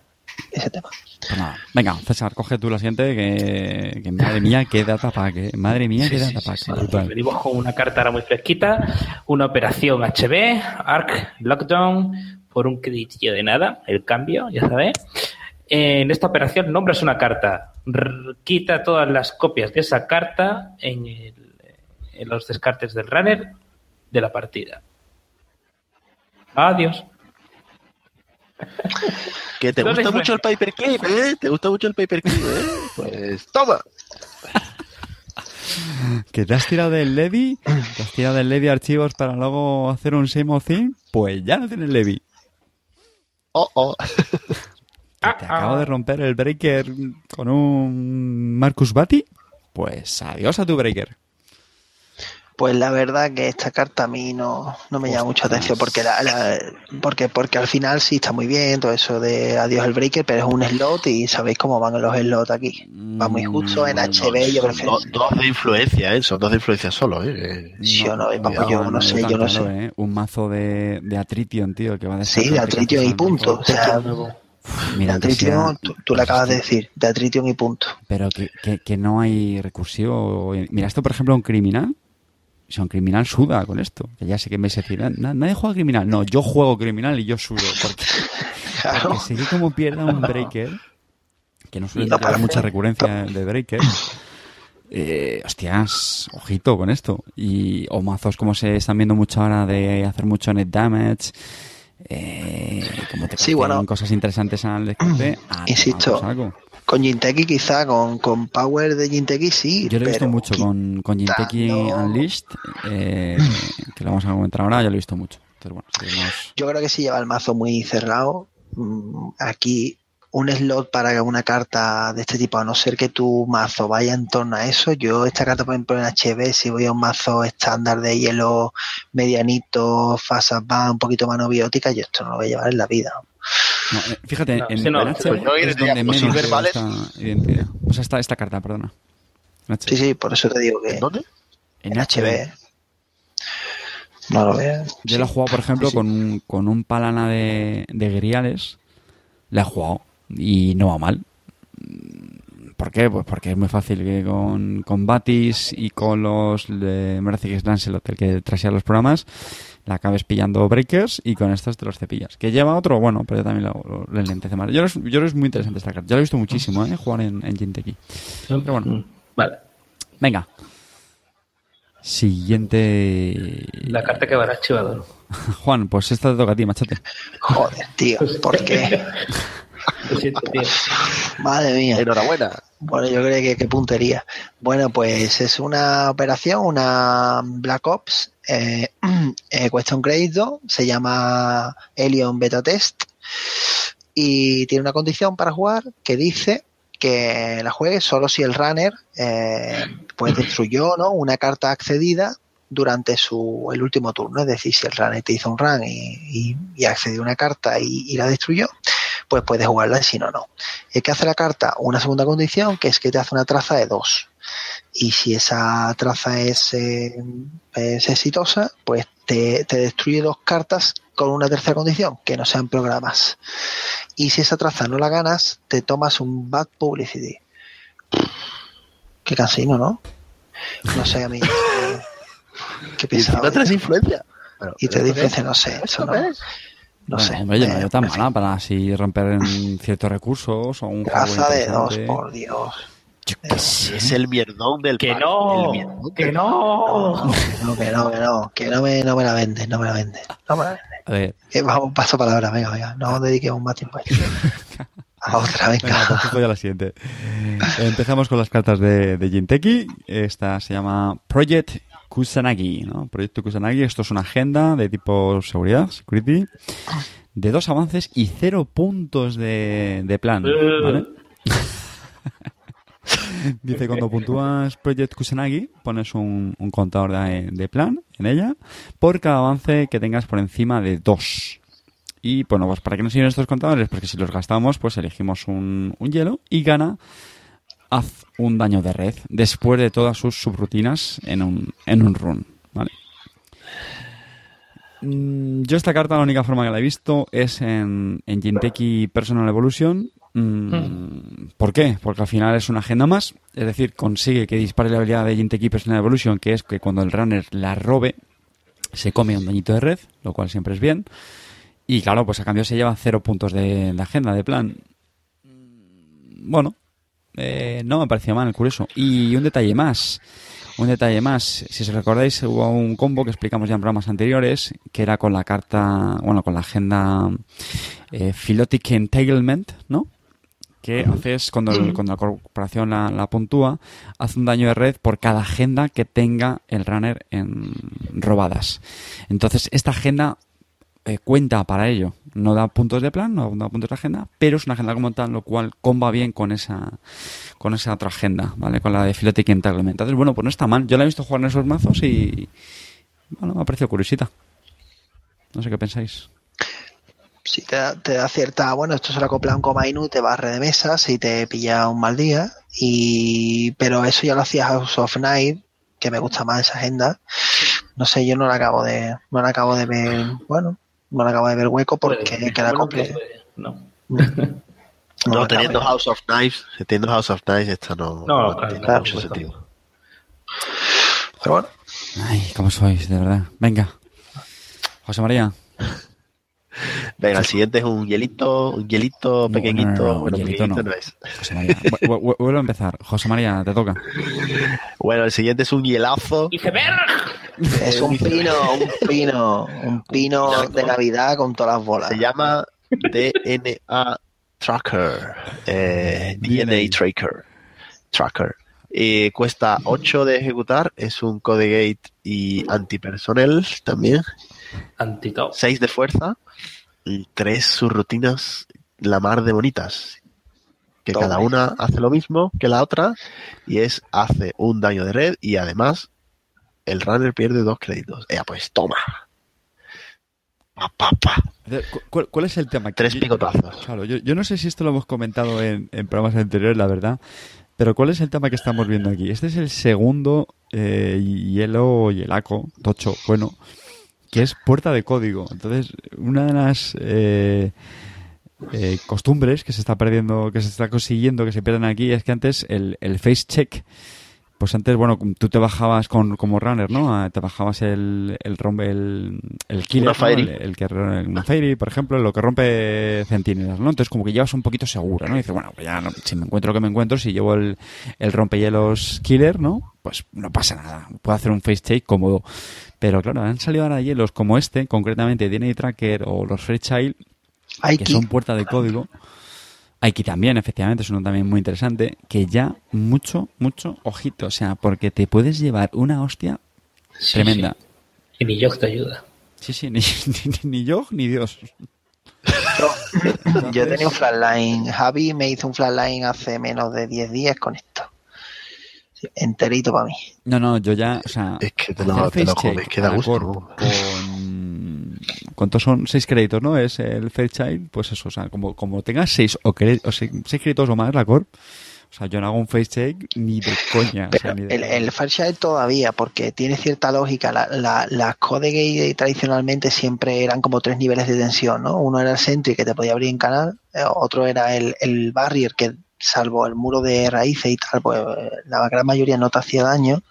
ese tema. Pues nada. Venga, César, coge tú la siguiente, que, que madre mía, qué data pack, eh. Madre mía, qué Sí, sí, data sí, pack. sí. brutal. Venimos con una carta ahora muy fresquita, una operación HB, ARC, Lockdown, por un creditillo de nada, el cambio, ya sabes. En esta operación nombras una carta, quita todas las copias de esa carta en, el- en los descartes del runner de la partida. Adiós. Que te gusta mucho el paperclip, ¿eh? Te gusta mucho el paperclip, ¿eh? Pues toma. ¿Que te has tirado del Levi? ¿Te has tirado del Levi archivos para luego hacer un thing? Pues ya no tienes Levi. Oh, oh. *laughs* ¿Que te acabo de romper el breaker con un Marcus Batty? Pues adiós a tu breaker. Pues la verdad que esta carta a mí no, no me llama mucha atención porque la, la- porque porque al final sí está muy bien todo eso de adiós el breaker, pero es un slot y sabéis cómo van los slots aquí. Va muy justo en HB, yo prefiero. do- dos de influencia, ¿eh? Son dos de influencia solo, ¿eh? Sí no, vamos, yo no sé, yo no sé. ¿eh? Un mazo de, de Atritium, tío, que va de Sí, de Atritium y punto. O sea, Mira, sea- tú, tú lo acabas de decir, de Atritium y punto. Pero que, que, que no hay recursivo. Mira, esto, por ejemplo, un criminal. Si un criminal suda con esto. Que ya sé que me "Na- nadie juega criminal. No, yo juego criminal y yo sudo. Porque, *laughs* Claro. porque como pierda un breaker, que no suele tener mucha recurrencia de breaker. Eh, hostias, ojito con esto. Y o mazos como se están viendo mucho ahora de hacer mucho net damage. Eh, como te Sí, bueno. cosas interesantes al descarte. tomar Insisto. Con Jinteki quizá, con, con Power de Jinteki sí. Yo lo he visto mucho con, con Jinteki Unleashed, eh, que lo vamos a comentar ahora, yo lo he visto mucho. Entonces, bueno, seguimos- Yo creo que si lleva el mazo muy cerrado, mm, aquí un slot para una carta de este tipo, a no ser que tu mazo vaya en torno a eso, yo esta carta, por ejemplo, en HB, si voy a un mazo estándar de hielo medianito, fasa un poquito mano biótica, yo esto no lo voy a llevar en la vida. No, eh, fíjate, No, en, sí, no, en sí, HB yo es donde pues, menos esta identidad. O sea, esta, esta carta, perdona. En HB. Sí, sí, por eso te digo que ¿En dónde? en HB no lo veo. Yo la he jugado, por ejemplo, sí. con, un, con un palana de, de griales. La he jugado y no va mal. ¿Por qué? Pues porque es muy fácil que con, con Batis y con los de me parece que es Lancelot el que trasea los programas, la acabes pillando breakers y con estos te los cepillas. Que lleva otro, bueno, pero yo también lo, lo, lo lentece más. Yo, lo- yo es muy interesante esta carta. Ya lo he visto muchísimo, ¿eh? Jugar en, en Jinteki. Pero bueno. Mm, Vale. Venga. Siguiente. La carta que va al archivador. *laughs* Juan, pues esta te toca a ti, machete. Joder, tío, ¿por qué? *laughs* Lo siento, tío. Madre mía. Enhorabuena. Bueno, yo creo que qué puntería. Bueno, pues es una operación, una Black Ops, eh, *clears throat* eh, cuesta un crédito, se llama Helion Beta Test y tiene una condición para jugar que dice que la juegue solo si el runner eh, pues destruyó ¿no? una carta accedida durante su el último turno, es decir, si el runner te hizo un run y, accedió a una carta y, la destruyó, pues puedes jugarla y si no, no. Hay que hacer la carta una segunda condición, que es que te hace una traza de dos. Y si esa traza es, eh, exitosa, pues te, destruye dos cartas con una tercera condición, que no sean programas. Y si esa traza no la ganas, te tomas un bad publicity. Qué cansino, ¿no? No sé, a. eh, Qué Y encima pesado. tres influencias. Bueno, Y te dice, ¿esto no sé, es? eso no. ¿Esto qué es? No Bueno, sé. Hombre, yo no eh, veo tan mala para así romper en ciertos recursos o un juego Traza de dos, por Dios. Yo qué sé. Es el mierdón del Que no, mierdón que no. No, que no, que no, que no, que no me, no me la vendes, no me la vendes. No me la vendes. A ver, Eh, vamos, paso palabra, venga, venga, no dediquemos más tiempo a esto. *laughs* A otra, venga, venga. pues a la siguiente. Empezamos con las cartas de, de Jinteki. Esta se llama Project Kusanagi, ¿no? Proyecto Kusanagi. Esto es una agenda de tipo seguridad, security, de dos avances y cero puntos de, de plan, ¿vale? *laughs* Dice, cuando puntúas Project Kusanagi, pones un, contador de, de plan en ella por cada avance que tengas por encima de dos. Y bueno, pues para qué nos sirven estos contadores, porque si los gastamos, pues elegimos un hielo y gana haz un daño de red después de todas sus subrutinas en un, en un run. ¿vale? Mm, Yo esta carta la única forma que la he visto es en, en Jinteki Personal Evolution. Mm, ¿Por qué? Porque al final es una agenda más, es decir, consigue que dispare la habilidad de Jinteki Personal Evolution, que es que cuando el runner la robe, se come un dañito de red, lo cual siempre es bien. Y claro, pues a cambio se lleva cero puntos de, de agenda, de plan. Bueno, eh, no me pareció mal, curioso. Y un detalle más. Un detalle más. Si os recordáis, hubo un combo que explicamos ya en programas anteriores, que era con la carta, bueno, con la agenda eh, Philotic Entanglement, ¿no? Que haces, cuando, el- cuando la corporación la, la puntúa, hace un daño de red por cada agenda que tenga el runner en robadas. Entonces, esta agenda eh, cuenta para ello. No da puntos de plan, no da puntos de agenda, pero es una agenda como tal, lo cual comba bien con esa con esa otra agenda, ¿vale? Con la de Philotic Entanglement. Entonces, bueno, pues no está mal. Yo la he visto jugar en esos mazos y bueno, me ha parecido curiosita. No sé qué pensáis. Si te da, te da cierta, bueno, esto se lo acopla un Comainu, te barre de mesa si te pilla un mal día, y pero eso ya lo hacía House of Night, que me gusta más esa agenda. No sé, yo no la acabo de, no la acabo de ver, bueno, no la acabo de ver hueco porque Puede, que la No. *laughs* no No, teniendo de- House of Knives, teniendo House of Knives, esta no, No, tiene claro, mucho sentido. Pero bueno, Ay, cómo sois, de verdad. Venga. José María. Venga, el siguiente es un hielito, un hielito pequeñito. no, no, no, bueno, hielito pequeñito no. no es. José María. Vu- vu- vu- Vuelvo a empezar. José María, te toca. Bueno, el siguiente es un hielazo. ¡Iceberg! Es un *laughs* pino, un pino, un pino de Navidad con todas las bolas. Se llama DNA Tracker, eh, DNA Tracker, Tracker. Y cuesta 8 de ejecutar, es un Codegate y antipersonal también. Antitop. 6 de fuerza y 3 subrutinas la mar de bonitas. Que Toma. cada una hace lo mismo que la otra y es hace un daño de red y además el runner pierde dos créditos. Ea, pues toma. Pa, pa, pa. ¿Cu- ¿Cuál, cuál es el tema? Tres picotazos. Claro, yo, yo no sé si esto lo hemos comentado en, en programas anteriores, la verdad. Pero ¿cuál es el tema que estamos viendo aquí? Este es el segundo eh, hielo hielaco, tocho, bueno, que es puerta de código. Entonces, una de las eh, eh, costumbres que se está perdiendo, que se está consiguiendo, que se pierden aquí, es que antes el, el face check, pues antes, bueno, tú te bajabas con, como runner, ¿no? Ah, Te bajabas el, el rompe, el, el killer. El, el que, una Fairy, por ejemplo, lo que rompe centinelas, ¿no? Entonces como que llevas un poquito seguro, ¿no? Y dices, bueno, pues ya no- si me encuentro lo que me encuentro, si llevo el, el rompehielos killer, ¿no? Pues no pasa nada, puedo hacer un face check cómodo. Pero claro, han salido ahora hielos como este, concretamente DNA Tracker o los Fairchild, que son puerta de código. Aquí también, efectivamente, es uno también muy interesante, que ya mucho, mucho ojito, o sea, porque te puedes llevar una hostia Sí, tremenda. sí. Y ni yo te ayuda. Sí, sí, *laughs* ni, ni, ni yo ni Dios. *laughs* Yo tenía un flatline. Javi me hizo un flatline hace menos de 10 días con esto. Enterito para mí. No, no, yo ya, o sea, Es que te lo, te lo comes, que da gusto. Con, ¿Cuántos son? Seis créditos, ¿no? Es el Fairchild, pues eso, o sea, como, como tengas seis o, o seis, seis créditos o más la Corp, o sea, yo no hago un face check ni de coña. o sea, Pero ni de- el, el Fairchild todavía, porque tiene cierta lógica. La, la, las Codegate tradicionalmente siempre eran como tres niveles de tensión, ¿no? Uno era el Sentry que te podía abrir en canal, eh, otro era el, el Barrier que salvo el muro de raíces y tal, pues eh, la gran mayoría no te hacía daño.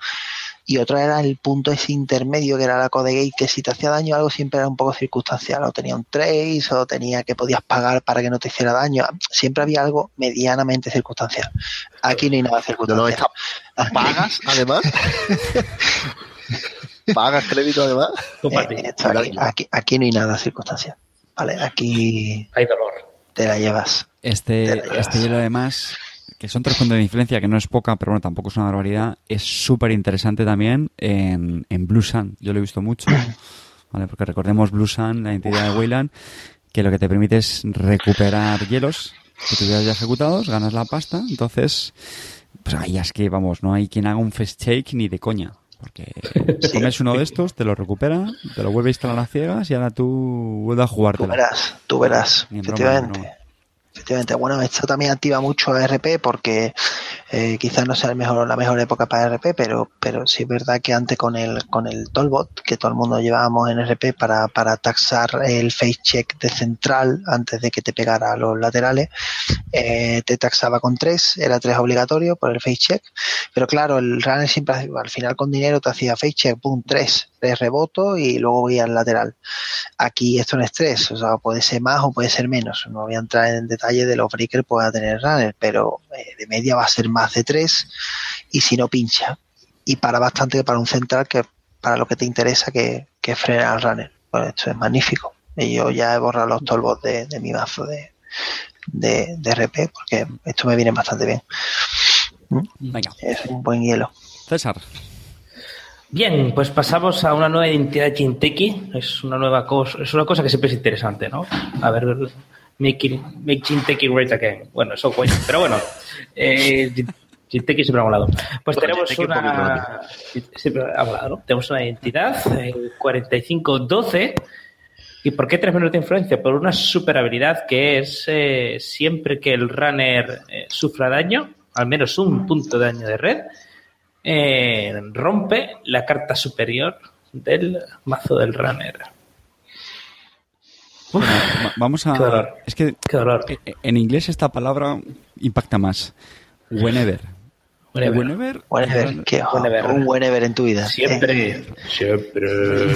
Y otro era el punto ese intermedio que era la Codegate, que si te hacía daño algo siempre era un poco circunstancial, o tenía un trace, o tenía que podías pagar para que no te hiciera daño. Siempre había algo medianamente circunstancial. Aquí no hay nada circunstancial. no, está- ¿Pagas además? *laughs* ¿Pagas crédito además? Eh, esto aquí, aquí- aquí no hay nada circunstancial. Vale, aquí Hay dolor. te la llevas. Este, Te la llevas. este hielo además, que son tres puntos de influencia, que no es poca, pero bueno, tampoco es una barbaridad, es súper interesante también en, en Blue Sun. Yo lo he visto mucho, *clears throat* ¿vale? Porque recordemos Blue Sun, la entidad de Wayland, que lo que te permite es recuperar hielos que tuvieras ya ejecutados, ganas la pasta, entonces, pues ahí es que, vamos, no hay quien haga un fast shake ni de coña. Porque *laughs* comes uno de estos, te lo recupera, te lo vuelve a instalar a ciegas y ahora tú vuelves a Tú jugártela. verás, tú verás. Efectivamente. Efectivamente. Bueno, esto también activa mucho a RP porque eh, quizás no sea el mejor, la mejor época para RP, pero, pero sí es verdad que antes con el, con el Tollbot, que todo el mundo llevábamos en RP para, para taxar el face check de central antes de que te pegara a los laterales, eh, te taxaba con 3, era 3 obligatorio por el face check, pero claro, el runner siempre al final con dinero te hacía face check, pum, 3, 3 reboto y luego voy al lateral. Aquí esto no es 3, o sea, puede ser más o puede ser menos. No voy a entrar en detalle de los breakers que pueda tener runner, pero eh, de media va a ser más de 3 y si no pincha. Y para bastante para un central que para lo que te interesa que, que frene al runner. Bueno, esto es magnífico. Y yo ya he borrado los tolbos de, de mi mazo de, de, de RP porque esto me viene bastante bien. Venga, Es un buen hielo. César. Bien, pues pasamos a una nueva identidad Jinteki. Es una nueva cosa, es una cosa que siempre es interesante, ¿no? A ver, make, it- make Jinteki great again. Bueno, eso cuesta, pero bueno, eh, Jinteki siempre ha molado. Pues Bueno, tenemos una. Siempre ha molado, ¿no? Tenemos una identidad, el 4512. ¿Y por qué tres menos de influencia? Por una super habilidad que es eh, siempre que el runner eh, sufra daño, al menos un punto de daño de red, eh, rompe la carta superior del mazo del runner. Vamos a. Qué dolor. Es que Qué dolor. eh, eh, en inglés esta palabra impacta más. Whenever. Whenever. Whenever. Whenever, que, Whenever. un whenever en tu vida. Eh, Siempre, siempre,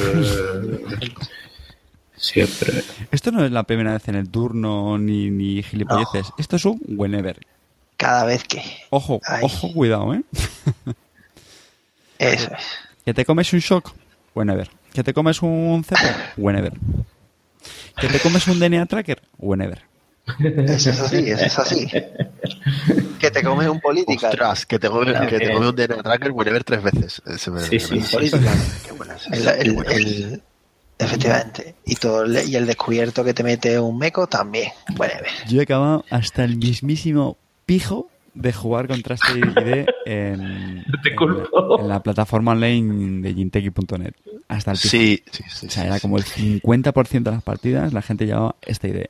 siempre. Esto no es la primera vez en el turno ni, ni gilipolleces. Esto es un whenever. cada vez que. Ojo, Ay. ojo, cuidado, ¿eh? Eso es. Que te comes un shock, whenever. Que te comes un cepo, whenever. Que te comes un DNA tracker, whenever. Eso es así, eso es así. que te comes un política. Ostras, que te comes, que te comes un DNA Tracker whenever tres veces. Ese me- Sí, sí. Qué El- el- el- efectivamente. Y todo el- y el descubierto que te mete un meco también. Bueno, Yo he acabado hasta el mismísimo pijo de jugar contra este ID en, la plataforma online de Jinteki.net. Hasta el. Sí, sí, sí. O sea, sí, era sí. como el 50% de las partidas la gente llevaba esta idea.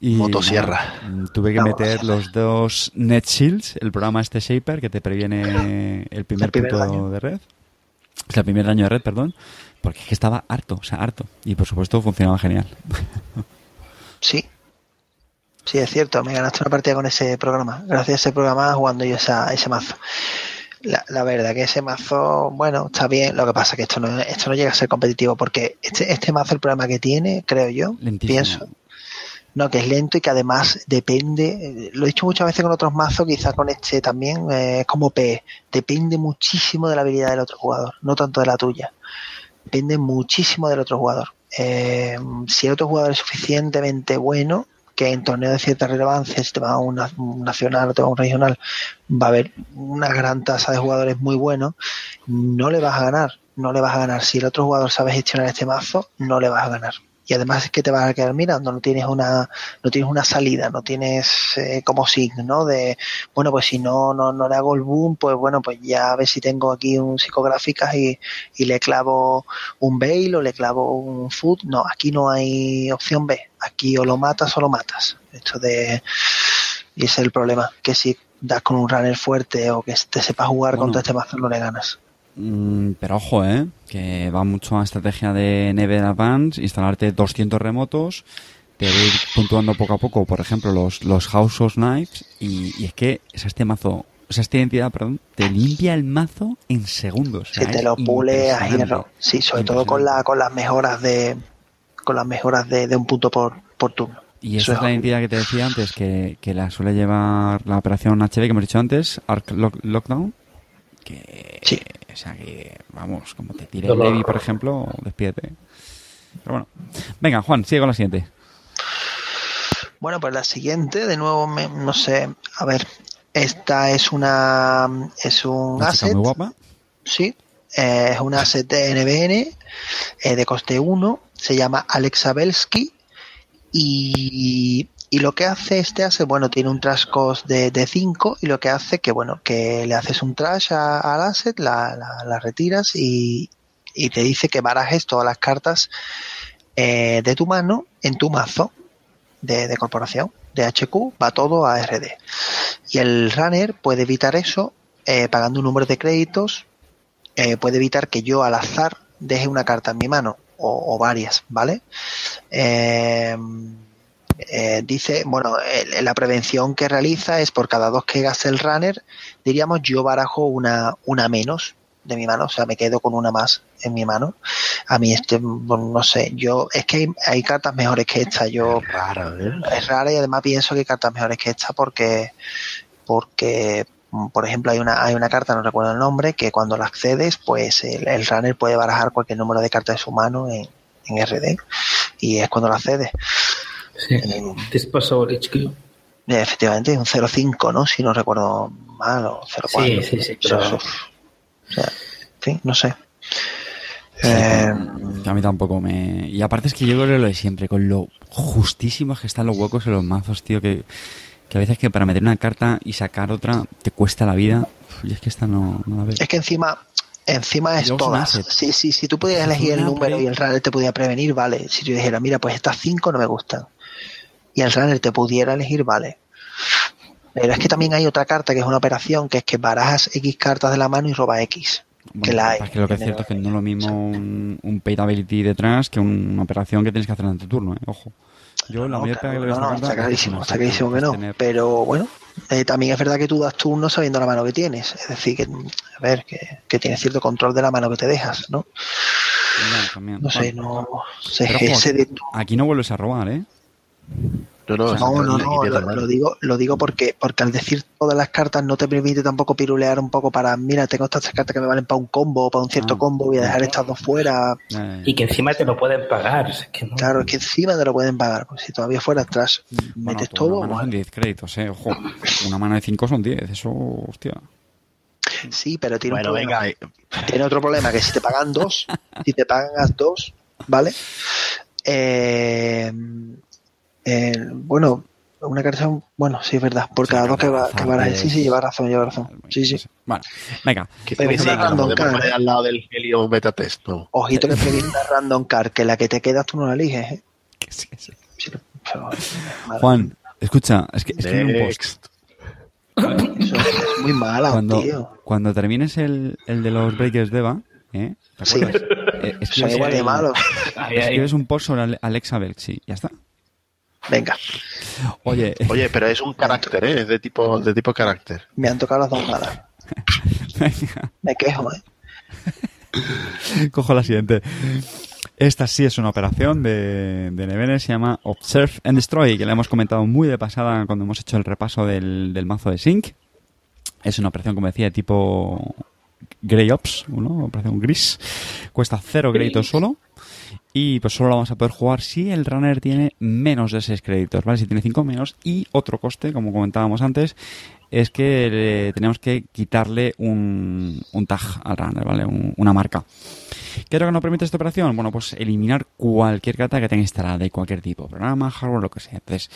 Y Motosierra. nada, tuve que meter los dos Net Shields, el programa este Shaper que te previene el primer, El primer punto daño. de red. O sea, el primer daño de red, perdón. Porque es que estaba harto, o sea, harto. Y por supuesto funcionaba genial. sí. Sí, es cierto. Me ganaste una partida con ese programa. Gracias a ese programa jugando yo esa, ese mazo. La, la verdad que ese mazo, bueno, está bien. Lo que pasa es que esto no, esto no llega a ser competitivo porque este, este mazo, el problema que tiene, creo yo, Lentísimo. pienso, no, que es lento y que además depende, lo he dicho muchas veces con otros mazos, quizá con este también, eh, es como P, depende muchísimo de la habilidad del otro jugador, no tanto de la tuya. Depende muchísimo del otro jugador. Eh, si el otro jugador es suficientemente bueno, que en torneos de cierta relevancia, si te va a un, na- un nacional o te va a un regional, va a haber una gran tasa de jugadores muy buenos, no le vas a ganar, no le vas a ganar. Si el otro jugador sabe gestionar este mazo, no le vas a ganar. Y además es que te vas a quedar mirando, no tienes una, no tienes una salida, no tienes eh, como signo de, bueno, pues si no, no, no le hago el boom, pues bueno, pues ya a ver si tengo aquí un psicográficas y, y le clavo un bail o le clavo un foot. No, aquí no hay opción B. Aquí o lo matas o lo matas. Esto de, y ese es el problema, que si das con un runner fuerte o que te sepa jugar Bueno. contra este mazo no le ganas. Mm, pero ojo, ¿eh? Que va mucho a estrategia de Never Advance, instalarte 200 remotos, te a ir puntuando poco a poco, por ejemplo, los, los House of Knives, y, y es que sea, este mazo, o sea, esta identidad, perdón, te limpia el mazo en segundos. o sea, Si te es lo pule a hierro. Sí, sobre todo con la, con las mejoras de, con las mejoras de, de un punto por, por turno. Y Eso esa es la es- identidad que te decía antes, que, que la suele llevar la operación HB que hemos dicho antes, Arc Lock- Lockdown, que, Sí. O sea, que, vamos, como te tire el. Levi, por ejemplo, despídete. Pero bueno. Venga, Juan, sigue con la siguiente. Bueno, pues la siguiente, de nuevo, me- no sé, a ver, esta es una, es un Una asset, muy guapa. sí, eh, es un asset de NBN eh, de coste 1, se llama Alexa Belsky y, y lo que hace este asset, bueno, tiene un trash cost de, de 5 y lo que hace que, bueno, que le haces un trash al asset, la, la, retiras y, y te dice que barajes todas las cartas eh, de tu mano en tu mazo de, de corporación, de HQ, va todo a RD. Y el runner puede evitar eso eh, pagando un número de créditos, eh, puede evitar que yo al azar deje una carta en mi mano o, o varias, ¿vale? Eh, eh, dice, bueno, el- la prevención que realiza es por cada dos que gaste el runner, diríamos yo barajo una, una menos de mi mano, o sea, me quedo con una más en mi mano. A mí este, bueno, no sé, yo, es que hay, hay cartas mejores que esta, yo ¿eh? es rara y además pienso que hay cartas mejores que esta porque porque por ejemplo hay una hay una carta no recuerdo el nombre que cuando la accedes pues el, el runner puede barajar cualquier número de cartas de su mano en, en RD y es cuando la accedes Sí. Eh, Disposable HQ. y efectivamente un 0.5 no si no recuerdo mal o 0.4 Sí, sí, sí, pero- o sea, fin, no sé Sí, Eh, a mí tampoco me... Y aparte es que yo creo que lo de siempre, con lo justísimos que están los huecos en los mazos, tío, que, que a veces que para meter una carta y sacar otra te cuesta la vida. Y es que esta no, no la veo. Es que encima, encima es todas. Sí, sí, si tú pudieras elegir el número pre- y el runner te pudiera prevenir, vale. Si tú dijeras, mira, pues estas cinco no me gustan. Y el runner te pudiera elegir, vale. Pero es que también hay otra carta que es una operación, que es que barajas X cartas de la mano y roba X. que la hay. es que lo que es cierto es que no es lo mismo un, un paid ability detrás que una operación que tienes que hacer en tu turno, ¿eh? Ojo. Yo la No, mayor claro, que no, no, está clarísimo, está clarísimo que no. tener- Pero bueno, eh, también es verdad que tú das turno sabiendo la mano que tienes. Es decir, que, a ver, que, que tienes cierto control de la mano que te dejas, ¿no? Ya, también. No sé, no ojo, *laughs* de tu- Aquí no vuelves a robar, ¿eh? No, no, No, lo, digo, lo digo porque, porque al decir todas las cartas no te permite tampoco pirulear un poco para, mira, tengo estas cartas que me valen para un combo, para un cierto Ah. combo, voy a dejar estas dos fuera. Eh, Y que encima te lo pueden pagar. es que no- Claro, es que encima te lo pueden pagar. Pues si todavía fuera atrás, bueno, metes todo. Una mano son bueno. 10 créditos, eh. Ojo, una mano de 5 son 10. Eso, hostia. Sí, pero tiene Bueno, un problema. venga, eh, Tiene otro problema, que si te pagan dos, si te pagan a dos, ¿vale? Eh, eh, bueno, una carta, bueno, sí es verdad, por Sí, cada dos que va, que va pues. sí, sí, lleva razón, lleva razón. Sí, sí. Bueno, venga. que, random poner al lado del Helium Beta Test, no. Ojito que *laughs* previene una random card, que la que te quedas tú no la eliges, ¿eh? Que sí, que sí. Sí, pero- Juan, escucha, es que, es que viene un post. Eso es muy mala, Cuando, tío. cuando termines el, el de los Breakers de Eva, ¿eh? ¿Te Sí. Eh, escribes, igual de *laughs* ahí. escribes un post sobre Ale- Alexa Belchi, ya está. Venga, Oye, Oye, pero es un carácter, ¿eh? Es de tipo, de tipo carácter. me han tocado las dos malas. venga, *laughs* Me quejo, ¿eh? cojo la siguiente. Esta sí es una operación de, de Nevene, se llama Observe and Destroy, que la hemos comentado muy de pasada cuando hemos hecho el repaso del, del mazo de Sync. Es una operación, como decía, tipo Grey Ops, ¿no? Operación gris. Cuesta cero créditos solo. Y pues solo la vamos a poder jugar si el runner tiene menos de 6 créditos, ¿vale? Si tiene 5 menos. Y otro coste, como comentábamos antes, es que tenemos que quitarle un, un tag al runner, ¿vale? Un- una marca. ¿Qué es lo que nos permite esta operación? Bueno, pues eliminar cualquier carta que tenga instalada de cualquier tipo, programa, hardware, lo que sea. Entonces,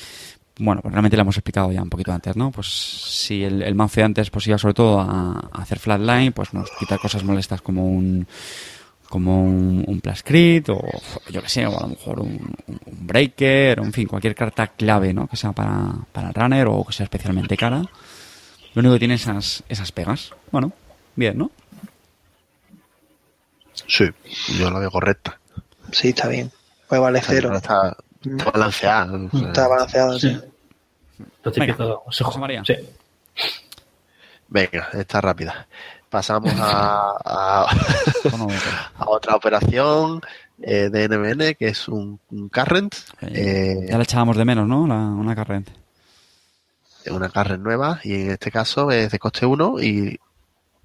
bueno, pues realmente lo hemos explicado ya un poquito antes, ¿no? Pues si el, el mazo de antes pues iba sobre todo a hacer flatline, pues nos quita cosas molestas como un como un, un o yo que sé, o a lo mejor un, un- un breaker, o en fin, cualquier carta clave, ¿no? Que sea para, para el runner o que sea especialmente cara. Lo único que tiene esas, esas pegas. Bueno, bien, ¿no? Sí, yo la veo correcta. Sí, está bien. Puede valer cero. Está, está balanceada. o sea, Está balanceado, sí. Se José María. Sí. Venga, está rápida. Pasamos a, *laughs* a, otra operación eh, de NBN, que es un, un current. eh, ya la echábamos de menos, ¿no? La, una corriente. una current nueva y en este caso es de coste 1 y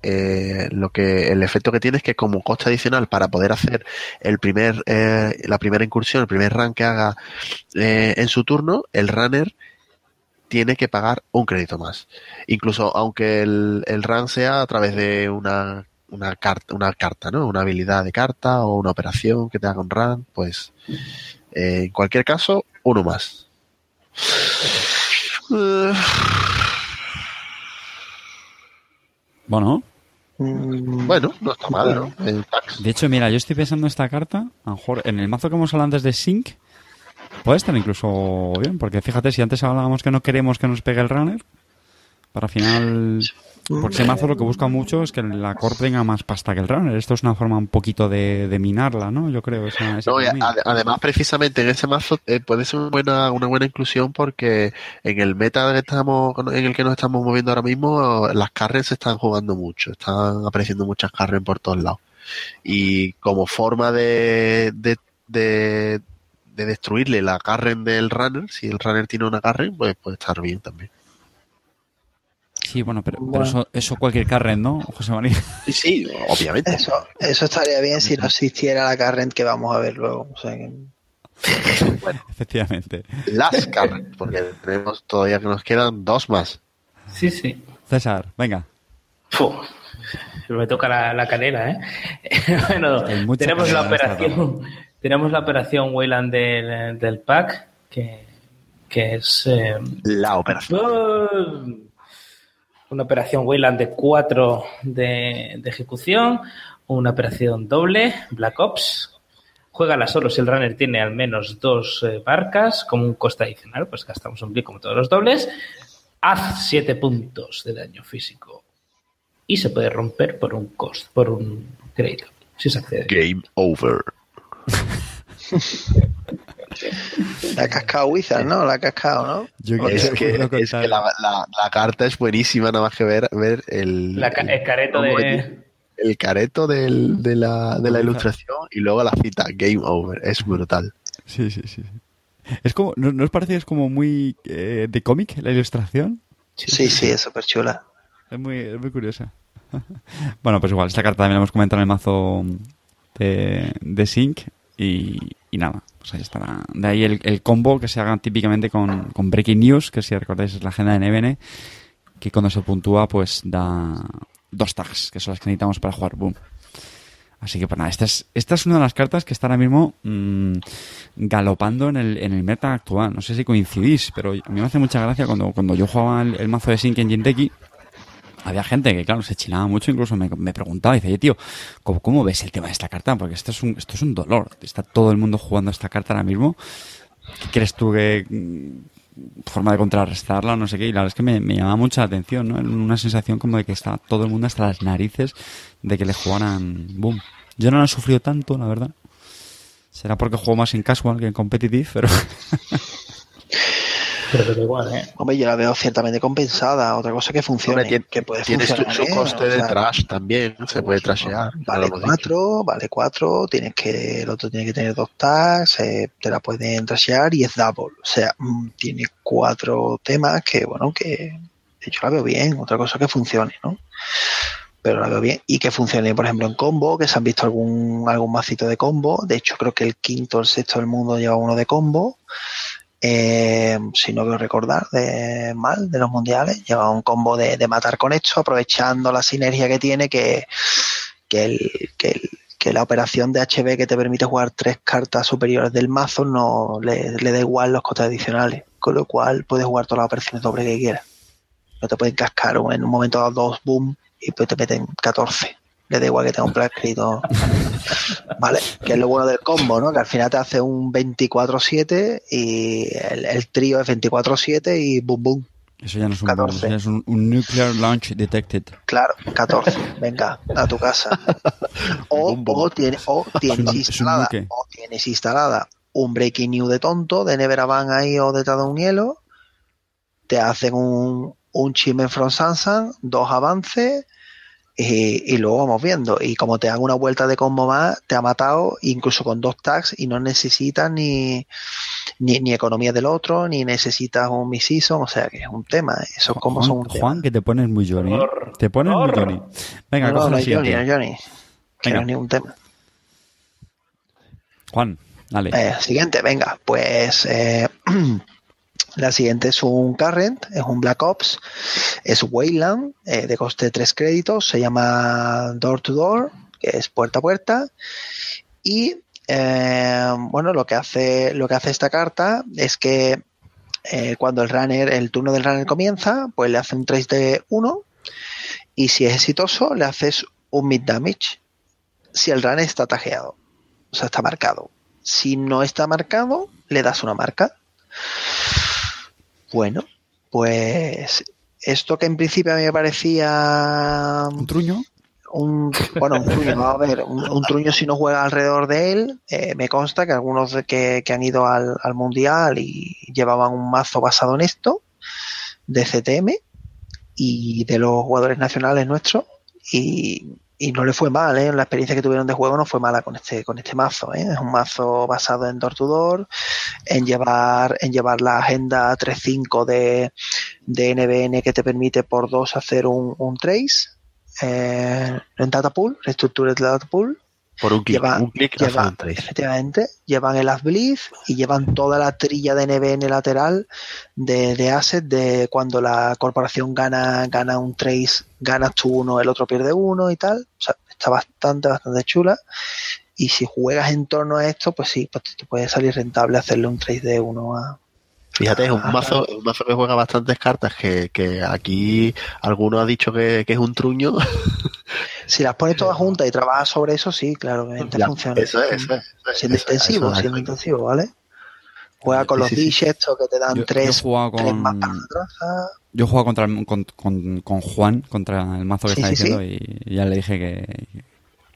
eh, lo que el efecto que tiene es que como coste adicional para poder hacer el primer eh, la primera incursión el primer run que haga eh, en su turno el runner tiene que pagar un crédito más. Incluso aunque el, el run sea a través de una una carta una carta no una habilidad de carta o una operación que te haga un run pues eh, en cualquier caso uno más. *sighs* Bueno, Mm, Bueno, no está mal, ¿no? El tax. de hecho, mira, yo estoy pensando esta carta, a lo mejor en el mazo que hemos hablado antes de Sync, puede estar incluso bien, porque fíjate, si antes hablábamos que no queremos que nos pegue el runner, para al final... Porque ese mazo lo que busca mucho es que la core tenga más pasta que el runner. Esto es una forma un poquito de, de minarla, ¿no? Yo creo. Esa, esa No, además, precisamente en ese mazo eh, puede ser una buena, una buena inclusión porque en el meta que estamos, en el que nos estamos moviendo ahora mismo, las carries se están jugando mucho, están apareciendo muchas carries por todos lados. Y como forma de, de, de, de destruirle la carren del runner, si el runner tiene una carren, pues puede estar bien también. Sí, bueno, pero, pero Bueno. eso, eso cualquier carren, ¿no, José María? Sí, obviamente. Eso, eso estaría bien si no existiera la Carrent que vamos a ver luego. O sea que- *laughs* Efectivamente. Las carren, porque tenemos todavía que nos quedan dos más. Sí, sí. César, venga. Fu, me toca la, la canela, ¿eh? *laughs* bueno, tenemos la operación, tenemos la operación Wayland del, del pack, que, que es eh, La operación. uh, una operación Wayland de 4 de, de ejecución, una operación doble, Black Ops. Juégala solo si el runner tiene al menos dos eh, barcas, como un coste adicional, pues gastamos un blick como todos los dobles. Haz 7 puntos de daño físico y se puede romper por un cost, por un crédito, si se accede. Game over. La ha cascado Wizard, ¿no? La ha cascado, ¿no? Yo Es que, es que la, la- la carta es buenísima, nada más que ver, ver el, La ca- el careto de... el careto del- de, la, de la ilustración y luego la cita Game Over. Es brutal. Sí, sí, sí. sí. Es como, ¿no, no os parece que es como muy eh, de cómic la ilustración? Sí, sí, es súper chula. Es muy, es muy curiosa. *laughs* bueno, pues igual, esta carta también la hemos comentado en el mazo de, de Sync y, nada, pues ahí estará. De ahí el, combo que se haga típicamente con, Breaking News, que si recordáis es la agenda de NBN, que cuando se puntúa pues da dos tags, que son las que necesitamos para jugar Boom. Así que pues nada, esta es, esta es una de las cartas que está ahora mismo mm, galopando en el, en el meta actual. No sé si coincidís, pero a mí me hace mucha gracia cuando, cuando yo jugaba el, mazo de Sync en Jinteki, había gente que, claro, se chinaba mucho, incluso me, me preguntaba, dice, oye, tío, ¿cómo, ¿cómo ves el tema de esta carta? Porque esto es un, esto es un dolor. Está todo el mundo jugando esta carta ahora mismo. ¿Qué crees tú que mm, forma de contrarrestarla, no sé qué? Y la verdad es que me, me llamaba mucha atención, ¿no? Una sensación como de que está todo el mundo hasta las narices de que le jugaran boom. Yo no lo he sufrido tanto, la verdad. Será porque juego más en casual que en competitive, pero *laughs* *laughs* Pero, pero igual, ¿eh? Hombre, yo la veo ciertamente compensada. Otra cosa que funcione, Hombre, tiene- que puede Tienes tu, funcionar. su ¿eh? coste de sea, trash también, se puede trashear. Vale. 4, vale 4, tienes que, el otro tiene que tener dos tags, eh, te la pueden trashear y es double. O sea, mm, tiene cuatro temas que, bueno, que de hecho la veo bien, otra cosa que funcione, ¿no? Pero la veo bien. Y que funcione, por ejemplo, en combo, que se han visto algún, algún macito de combo. De hecho, creo que el quinto o el sexto del mundo lleva uno de combo. Eh, si no quiero recordar de mal de los mundiales, lleva un combo de, matar con esto, aprovechando la sinergia que tiene, que, que, la operación de HB que te permite jugar tres cartas superiores del mazo no le, le da igual los costes adicionales, con lo cual puedes jugar todas las operaciones doble que quieras. No te pueden cascar en un momento dado dos boom y pues te meten 14. Le da igual que tenga un plan escrito. Vale, que es lo bueno del combo, ¿no? Que al final te hace un 24-7 y el, el trío es 24-7 y boom boom. eso ya no es un 14. boom, eso ya es un, un nuclear launch detected. Claro, 14. Venga, a tu casa. O, Boom, boom. o, tiene, o tienes un- instalada, o tienes instalada un breaking news de tonto, de Neveraban ahí o detrás de un hielo. Te hacen un, un chisme from Sansan, dos avances. Y, y luego vamos viendo. Y como te hagan una vuelta de combo más, te ha matado incluso con dos tags y no necesitas ni, ni, ni economía del otro, ni necesitas un mid-season. O sea que es un tema. ¿eh? Esos combos son Juan, un tema. Juan, que te pones muy Johnny. ¿eh? Te pones muy. Johnny. Venga, no, coge no, la Johnny, siguiente. no, Johnny. Que Venga. no es ningún tema. Juan, dale. Eh, siguiente, venga, pues eh, *clears throat* la siguiente es un Current, es un Black Ops, es Wayland, eh, de coste 3 créditos, se llama Door to Door, que es puerta a puerta, y eh, bueno, lo que hace, lo que hace esta carta es que eh, cuando el runner, el turno del runner comienza, pues le hace un 3 de 1, y si es exitoso, le haces un mid damage. Si el runner está tajeado, o sea, está marcado. Si no está marcado, le das una marca. Bueno, pues esto que en principio a mí me parecía Un truño. un bueno un truño a ver un, un truño si no juega alrededor de él eh, me consta que algunos que, que han ido al, al mundial y llevaban un mazo basado en esto de CTM y de los jugadores nacionales nuestros y, y no le fue mal ¿eh? la experiencia que tuvieron de juego no fue mala con este con este mazo ¿eh? es un mazo basado en door to door en llevar en llevar la agenda 3.5 de, de NBN que te permite por dos hacer un, un trace eh, en data pool, reestructura de data pool, Por un clic, lleva, un clic lleva efectivamente, llevan el Asbleed y llevan toda la trilla de NBN lateral de, de asset de cuando la corporación gana, gana un trace, ganas tú uno, el otro pierde uno y tal. O sea, está bastante, bastante chula. Y si juegas en torno a esto, pues sí, pues te puede salir rentable hacerle un trace de uno a, Fíjate, es un mazo, un mazo que juega bastantes cartas que, que aquí alguno ha dicho que, que es un truño. *laughs* Si las pones todas juntas y trabajas sobre eso, sí, claro, obviamente Ya, funciona. eso es, eso es, eso es, Siendo eso intensivo, eso es. siendo intensivo, ¿vale? Juega con los sí, sí. estos que te dan Yo- yo tres, tres con- más para traza. Yo he jugado contra el- con, con- con Juan, contra el mazo que Sí, está sí, diciendo, y ya le dije que, que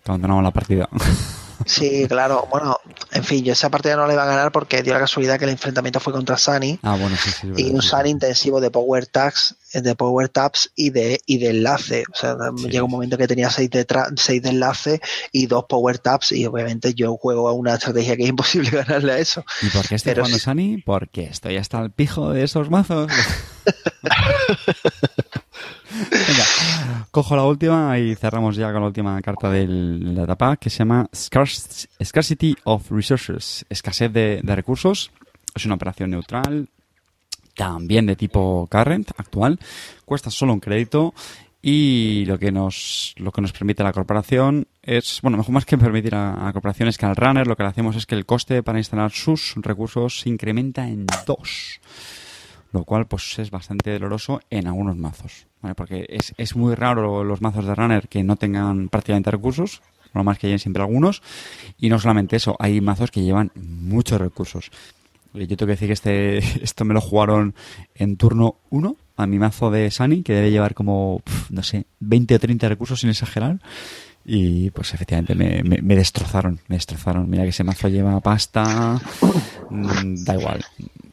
abandonamos la partida. *laughs* Sí, claro. Bueno, en fin, yo esa partida no la iba a ganar porque dio la casualidad que el enfrentamiento fue contra Sunny. Ah, bueno, sí, sí. y verdad, un sí, Sun sí. intensivo de power tags, de power taps y de, y de enlace. O sea, llega un momento que tenía seis de, tra- seis de enlace y dos power taps y obviamente yo juego a una estrategia que es imposible *laughs* ganarle a eso. ¿Y por qué estoy Pero jugando. Sunny? Porque estoy hasta el pijo de esos mazos. *laughs* *laughs* Venga, cojo la última y cerramos ya con la última carta del datapack que se llama Scarcity of Resources, escasez de, de recursos. Es una operación neutral, también de tipo current, actual. Cuesta solo un crédito y lo que nos lo que nos permite la corporación es, bueno, mejor más que permitir a, a la corporación es que al runner lo que le hacemos es que el coste para instalar sus recursos se incrementa en dos. Lo cual pues es bastante doloroso en algunos mazos, ¿vale? Porque es, es muy raro los mazos de runner que no tengan prácticamente recursos, lo más que lleven siempre algunos, y no solamente eso, hay mazos que llevan muchos recursos. Eh, Yo tengo que decir que este, *laughs* esto me lo jugaron en turno 1 a mi mazo de Sunny, que debe llevar como, no sé, 20 o 30 recursos sin exagerar. Y pues efectivamente me, me- me destrozaron, me destrozaron. Mira que ese mazo lleva pasta, mm, da igual.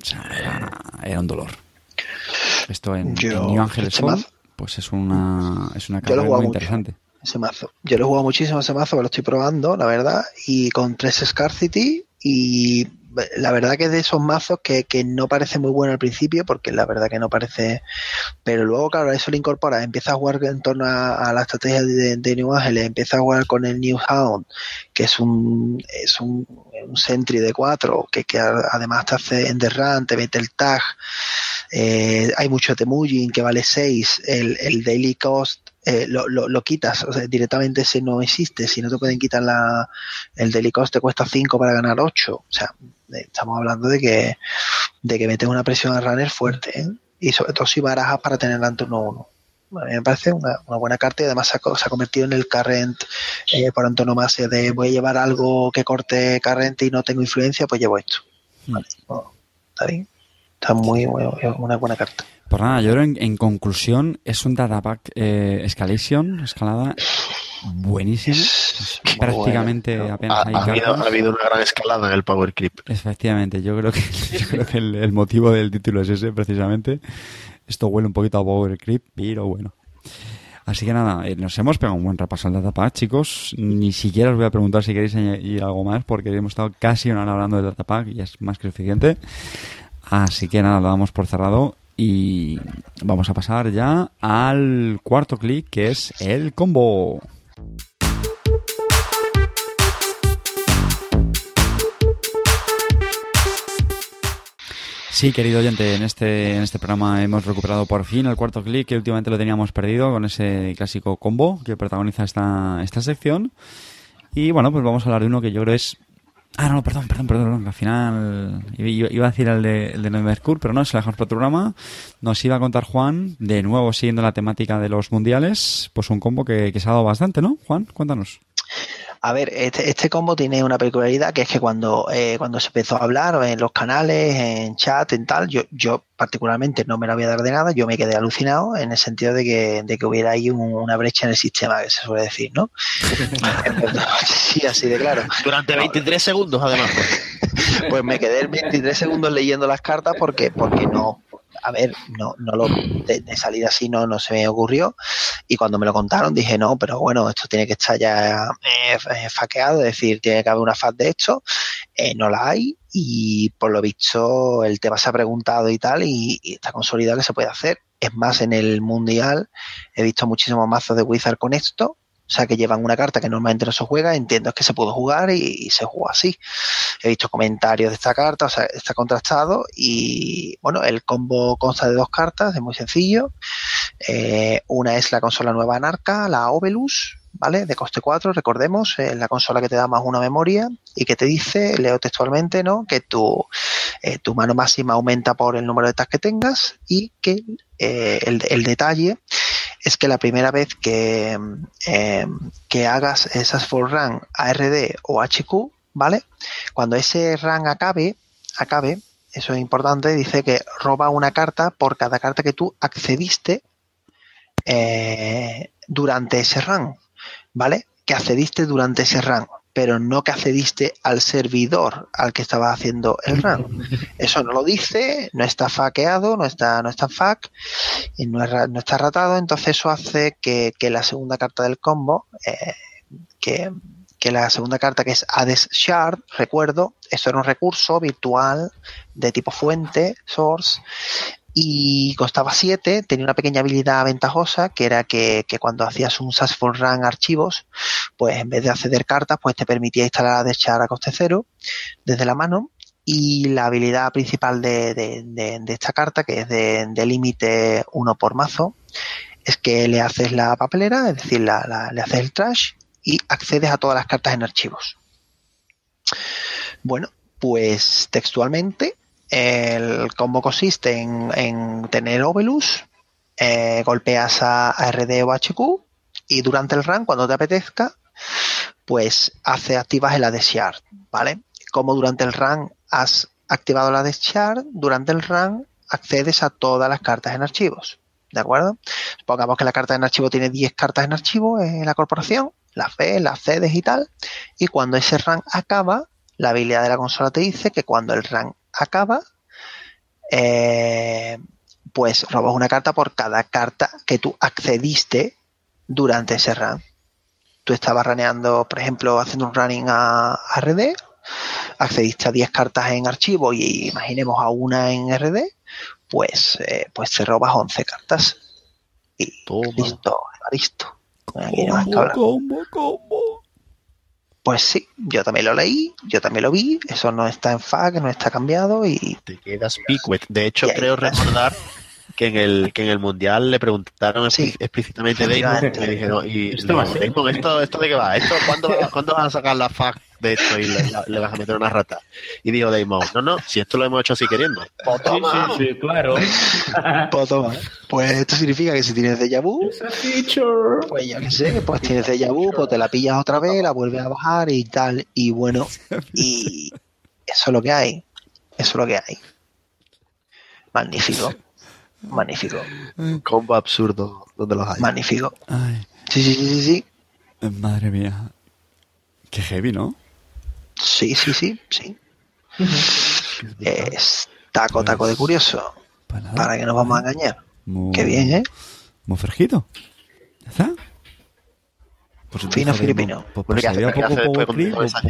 O sea, era, era un dolor. Esto en, Yo- en New Angel este mazo- pues es una, es una carta muy mucho. interesante. ese mazo. Yo lo he jugado muchísimo ese mazo, pero lo estoy probando, la verdad, y con tres Scarcity y la verdad que es de esos mazos que, que no parece muy bueno al principio, porque la verdad que no parece, pero luego claro, eso lo incorpora, empieza a jugar en torno a, la estrategia de, de New Ángeles, empieza a jugar con el New Hound, que es un es un, un Sentry de 4, que, además te hace Enderrun, te mete el tag, eh, hay mucho Temujin que vale 6, el, el Daily Cost eh, lo, lo, lo quitas, o sea, directamente ese no existe, si no te pueden quitar la, el Daily Cost te cuesta 5 para ganar 8, o sea, eh, estamos hablando de que, de que metes una presión al runner fuerte, ¿eh? y sobre todo si barajas para tenerla en turno 1. A mí me parece una, una buena carta y además se ha, se ha convertido en el current eh, por antonomasia de voy a llevar algo que corte current y no tengo influencia, pues llevo esto. Vale, bueno, está bien. Está muy, muy- una buena carta. Pues nada, yo creo en, en conclusión es un datapack eh, escalation, escalada buenísimo. Es Prácticamente bueno. apenas Ha, hay ha habido, cartas. ha habido una gran escalada en el Power Creep. Efectivamente, yo creo que, *laughs* yo creo que el, el motivo del título es ese, precisamente. Esto huele un poquito a Power Creep, pero bueno. Así que nada, eh, nos hemos pegado un buen repaso al Datapack, chicos. Ni siquiera os voy a preguntar si queréis añadir algo más, porque hemos estado casi una hora hablando del Datapack y es más que suficiente. Así que nada, lo damos por cerrado y vamos a pasar ya al cuarto clic, que es el combo. Sí, querido oyente, en este, en este programa hemos recuperado por fin el cuarto clic que últimamente lo teníamos perdido con ese clásico combo que protagoniza esta, esta sección. Y bueno, pues vamos a hablar de uno que yo creo es... Ah, no, perdón, perdón, perdón, al final iba a decir el de, el de Mercur, pero no, dejamos para otro programa. Nos iba a contar Juan, de nuevo siguiendo la temática de los mundiales, pues un combo que, que se ha dado bastante, ¿no? Juan, cuéntanos. A ver, este, este combo tiene una peculiaridad que es que cuando, eh, cuando se empezó a hablar en los canales, en chat, en tal, yo, yo particularmente no me lo voy a dar de nada, yo me quedé alucinado en el sentido de que, de que hubiera ahí un- una brecha en el sistema, que se suele decir, ¿no? *laughs* sí, así de claro. Durante 23 segundos, además. *laughs* Pues me quedé 23 segundos leyendo las cartas porque, porque no, a ver, no, no lo, de, de salir así no, no se me ocurrió. Y cuando me lo contaron dije, no, pero bueno, esto tiene que estar ya eh, eh, faqueado, es decir, tiene que haber una faz de esto. Eh, no la hay y por lo visto el tema se ha preguntado y tal y, y está consolidado que se puede hacer. Es más, en el mundial he visto muchísimos mazos de Wizard con esto. O sea, que llevan una carta que normalmente no se juega, entiendo que se pudo jugar y, se jugó así. He visto comentarios de esta carta, o sea, está contrastado y bueno, el combo consta de dos cartas, es muy sencillo. Eh, una es la consola nueva Anarca, la Ovelus, ¿vale? De coste 4, recordemos, es la consola que te da más una memoria y que te dice, leo textualmente, ¿no? Que tu, eh, tu mano máxima aumenta por el número de tags que tengas y que eh, el detalle es que la primera vez que, eh, que hagas esas for run ARD o HQ, ¿vale? Cuando ese run acabe, acabe, eso es importante, dice que roba una carta por cada carta que tú accediste eh, durante ese run, ¿vale? Que accediste durante ese run. Pero no que accediste al servidor al que estaba haciendo el run. *laughs* Eso no lo dice, no está faqueado, no está, no está fac, y no, es no está ratado, entonces eso hace que, que la segunda carta del combo, eh, que, que, la segunda carta que es Hades Shard, recuerdo, eso era un recurso virtual de tipo fuente, source, y costaba 7, tenía una pequeña habilidad ventajosa que era que, que cuando hacías un for Run archivos, pues en vez de acceder cartas, pues te permitía instalar a echar a coste cero desde la mano y la habilidad principal de, de, de, de esta carta, que es de, límite 1 por mazo, es que le haces la papelera, es decir, la, la, le haces el trash y accedes a todas las cartas en archivos. Bueno, pues textualmente el combo consiste en, en tener Ovelus, eh, golpeas a, a, RD o HQ y durante el run, cuando te apetezca, pues hace, activas el Shard, ¿vale? Como durante el run has activado la Shard, durante el run accedes a todas las cartas en archivos, ¿de acuerdo? Supongamos que la carta en archivo tiene 10 cartas en archivo en la corporación, las ves, las cedes y tal, y cuando ese run acaba, la habilidad de la consola te dice que cuando el run acaba, eh, pues robas una carta por cada carta que tú accediste durante ese run. Tú estabas raneando, por ejemplo, haciendo un running a, a RD, accediste a 10 cartas en archivo y imaginemos a una en RD, pues, eh, pues te robas 11 cartas. Y Toma. listo, listo. Aquí combo, combo. Pues sí, yo también lo leí, yo también lo vi, eso no está en FAQ, no está cambiado y Te quedas picuet. De hecho, creo recordar que en el que en el mundial le preguntaron Sí. explí- explícitamente a Damon y le dijeron y Esto. Damon, esto, esto de qué va esto cuándo, ¿cuándo vas a sacar la fac de esto y le, vas a meter una rata y dijo Damon no no si esto lo hemos hecho así queriendo Pues Sí, toma. sí, sí, claro. *laughs* pues toma. Pues esto significa que si tienes déjà vu, pues yo qué sé, pues tienes déjà vu, pues te la pillas otra vez, la vuelves a bajar y tal. Y bueno, y eso es lo que hay. Eso es lo que hay. Magnífico. Magnífico. combo absurdo donde los hay Magnífico. Ay, Sí, sí, sí, sí, sí. madre mía. Qué heavy, ¿no? Sí, sí, sí, sí. Es taco, taco de curioso. Pues nada. Para que nos vamos a engañar. Muy- Qué bien, ¿eh? Muy fresquito. ¿Ya está? Fino filipino. Pues, pues ¿qué hace, sería qué poco hace después power con, clip, con esas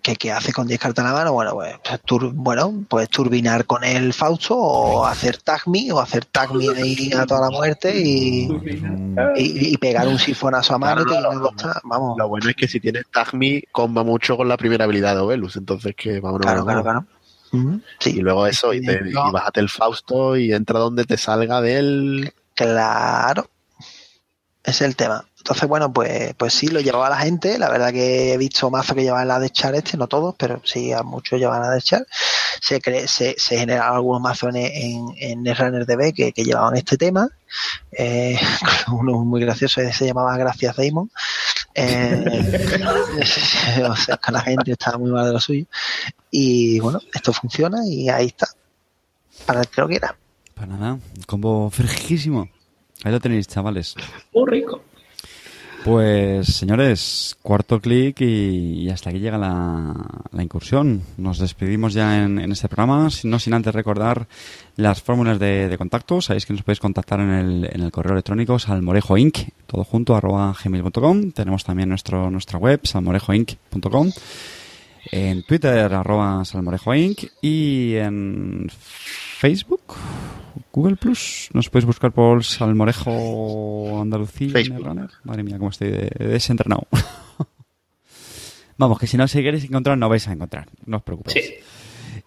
o 10 poca- cartas en la mano? ¿Qué, qué, hace con 10 cartas en la mano? Bueno, pues, pues, tur- bueno, puedes turbinar con el Fausto o hacer tag me o hacer tag me ahí a toda la muerte y, y, y pegar un sifonazo a mano Claro, no, está. Vamos, Lo bueno es que si tienes Tag Me, comba mucho con la primera habilidad de Ovelus, entonces que vámonos. claro, claro, vámonos. claro. Ujú, Y Sí, luego eso, y, te, y bájate el Fausto y entra donde te salga de él. claro. Es el tema. Entonces, bueno, pues, pues sí, lo llevaba la gente. La verdad que he visto mazos que llevaban la de Char este, no todos, pero sí a muchos llevaban la de Char. Se, cre- se, se generaron algunos mazos en, en, en DB que, que llevaban este tema. Eh, *laughs* uno muy gracioso se llamaba Gracias Damon. Eh, o sea, que la gente estaba muy mal de lo suyo. Y bueno, esto funciona y ahí está. Para el que lo quiera. Pues nada, combo fresquísimo. Ahí lo tenéis, chavales. Muy rico. Pues señores, cuarto clic y, y hasta aquí llega la, la incursión. Nos despedimos ya en, en este programa, no sin antes recordar las fórmulas de, de contacto. Sabéis que nos podéis contactar en el, en el correo electrónico salmorejoinc, todo junto, arroba gmail.com. Tenemos también nuestro, nuestra web, salmorejoinc.com. En Twitter, arroba salmorejoinc. Y en Facebook, Google Plus. Nos podéis buscar por Salmorejo Andalucía. Madre mía, cómo estoy de, de desentrenado. *laughs* Vamos, que si no se queréis encontrar, no vais a encontrar. No os preocupéis. Sí.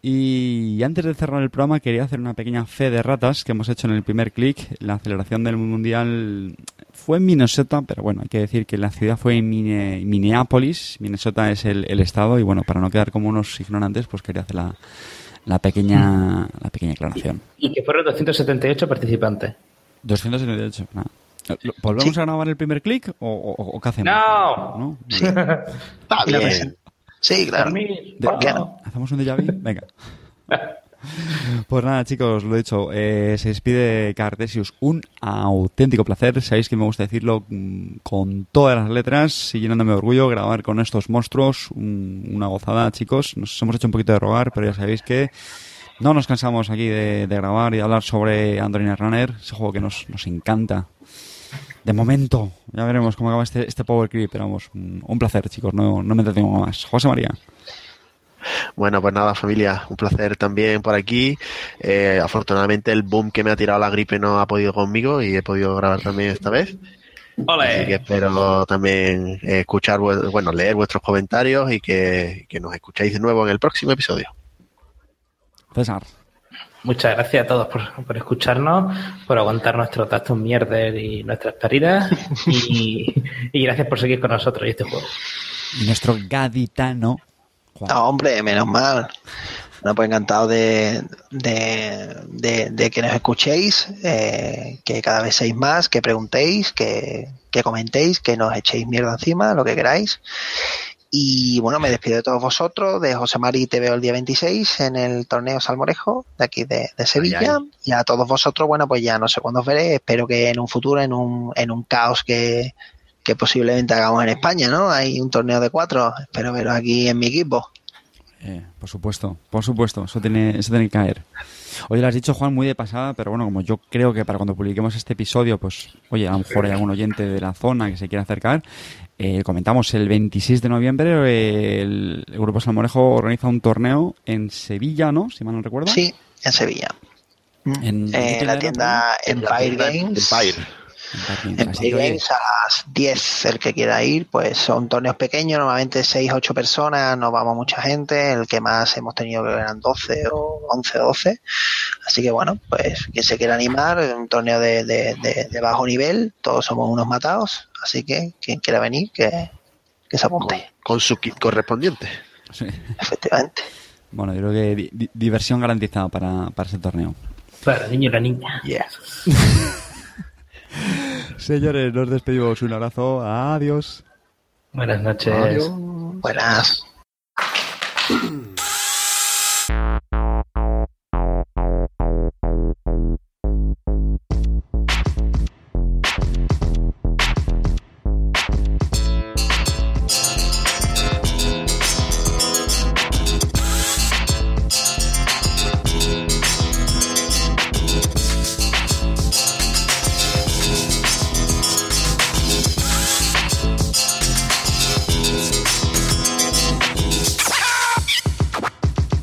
Y antes de cerrar el programa, quería hacer una pequeña fe de ratas que hemos hecho en el primer clic. La celebración del Mundial fue en Minnesota, pero bueno, hay que decir que la ciudad fue en Mine- Minneapolis. Minnesota es el, el estado y bueno, para no quedar como unos ignorantes, pues quería hacer la, la pequeña la pequeña aclaración. Y que fueron 278 participantes. 278, nada. ¿Lo- ¿Volvemos Sí. a grabar el primer clic o, o- o qué hacemos? No. ¿No? *laughs* Sí. Está bien. Sí, claro. ¿Por qué no? ¿Hacemos un déjà vu? Venga. *laughs* *laughs* Pues nada, chicos, lo dicho. eh, se despide Cartesius. Un auténtico placer. Sabéis que me gusta decirlo mm, con todas las letras y llenándome de orgullo grabar con estos monstruos. Un- una gozada, chicos. Nos hemos hecho un poquito de rogar, pero ya sabéis que no nos cansamos aquí de, grabar y hablar sobre Android Runner, ese juego que nos, encanta. De momento, ya veremos cómo acaba este, este Power Creep, pero vamos, un, placer, chicos. No, no me entretengo más. José María. Bueno, pues nada, familia, un placer también por aquí. Eh, afortunadamente el boom que me ha tirado la gripe no ha podido conmigo y he podido grabar también esta vez. Así que ¡Ole! espero también eh, escuchar, bueno, leer vuestros comentarios y que, que nos escuchéis de nuevo en el próximo episodio. César. Muchas gracias a todos por, por escucharnos, por aguantar nuestros datos mierder y nuestras paridas. *laughs* Y, y gracias por seguir con nosotros y este juego. Y nuestro gaditano. No, hombre, menos mal. Bueno, pues encantado de, de, de- de que nos escuchéis, eh, que cada vez seáis más, que preguntéis, que, que comentéis, que nos echéis mierda encima, lo que queráis. Y bueno, me despido de todos vosotros, de José Mari te veo el día 26 en el torneo Salmorejo de aquí de, de Sevilla. ay. Y a todos vosotros, bueno, pues ya no sé cuándo os veré, espero que en un futuro, en un, en un caos que, que posiblemente hagamos en España, ¿no? Hay un torneo de cuatro, espero veros aquí en mi equipo. Eh, por supuesto, por supuesto, eso tiene, eso tiene que caer. Oye, lo has dicho, Juan, muy de pasada, pero bueno, como yo creo que para cuando publiquemos este episodio, pues, oye, a lo mejor hay algún oyente de la zona que se quiera acercar. eh, comentamos el 26 de noviembre, el, el Grupo Salmorejo organiza un torneo en Sevilla, ¿no? Si mal no recuerdo. Sí, en Sevilla. En- Eh, ¿en la tienda Empire En Games. Empire. En Games a las 10, el que quiera ir, pues son torneos pequeños, normalmente 6, 8 personas, no vamos mucha gente, el que más hemos tenido que eran 12 o 11 o 12. Así que bueno, pues quien se quiera animar, un torneo de, de, de- de bajo nivel, todos somos unos matados, así que quien quiera venir, que, que se Con, apunte, con su kit correspondiente. sí. efectivamente. Bueno, yo creo que di- di- diversión garantizada para, para ese torneo. Para el niño y la niña. Yeah. *laughs* *laughs* Señores, nos despedimos. Un abrazo. Adiós. Buenas noches. Buenas.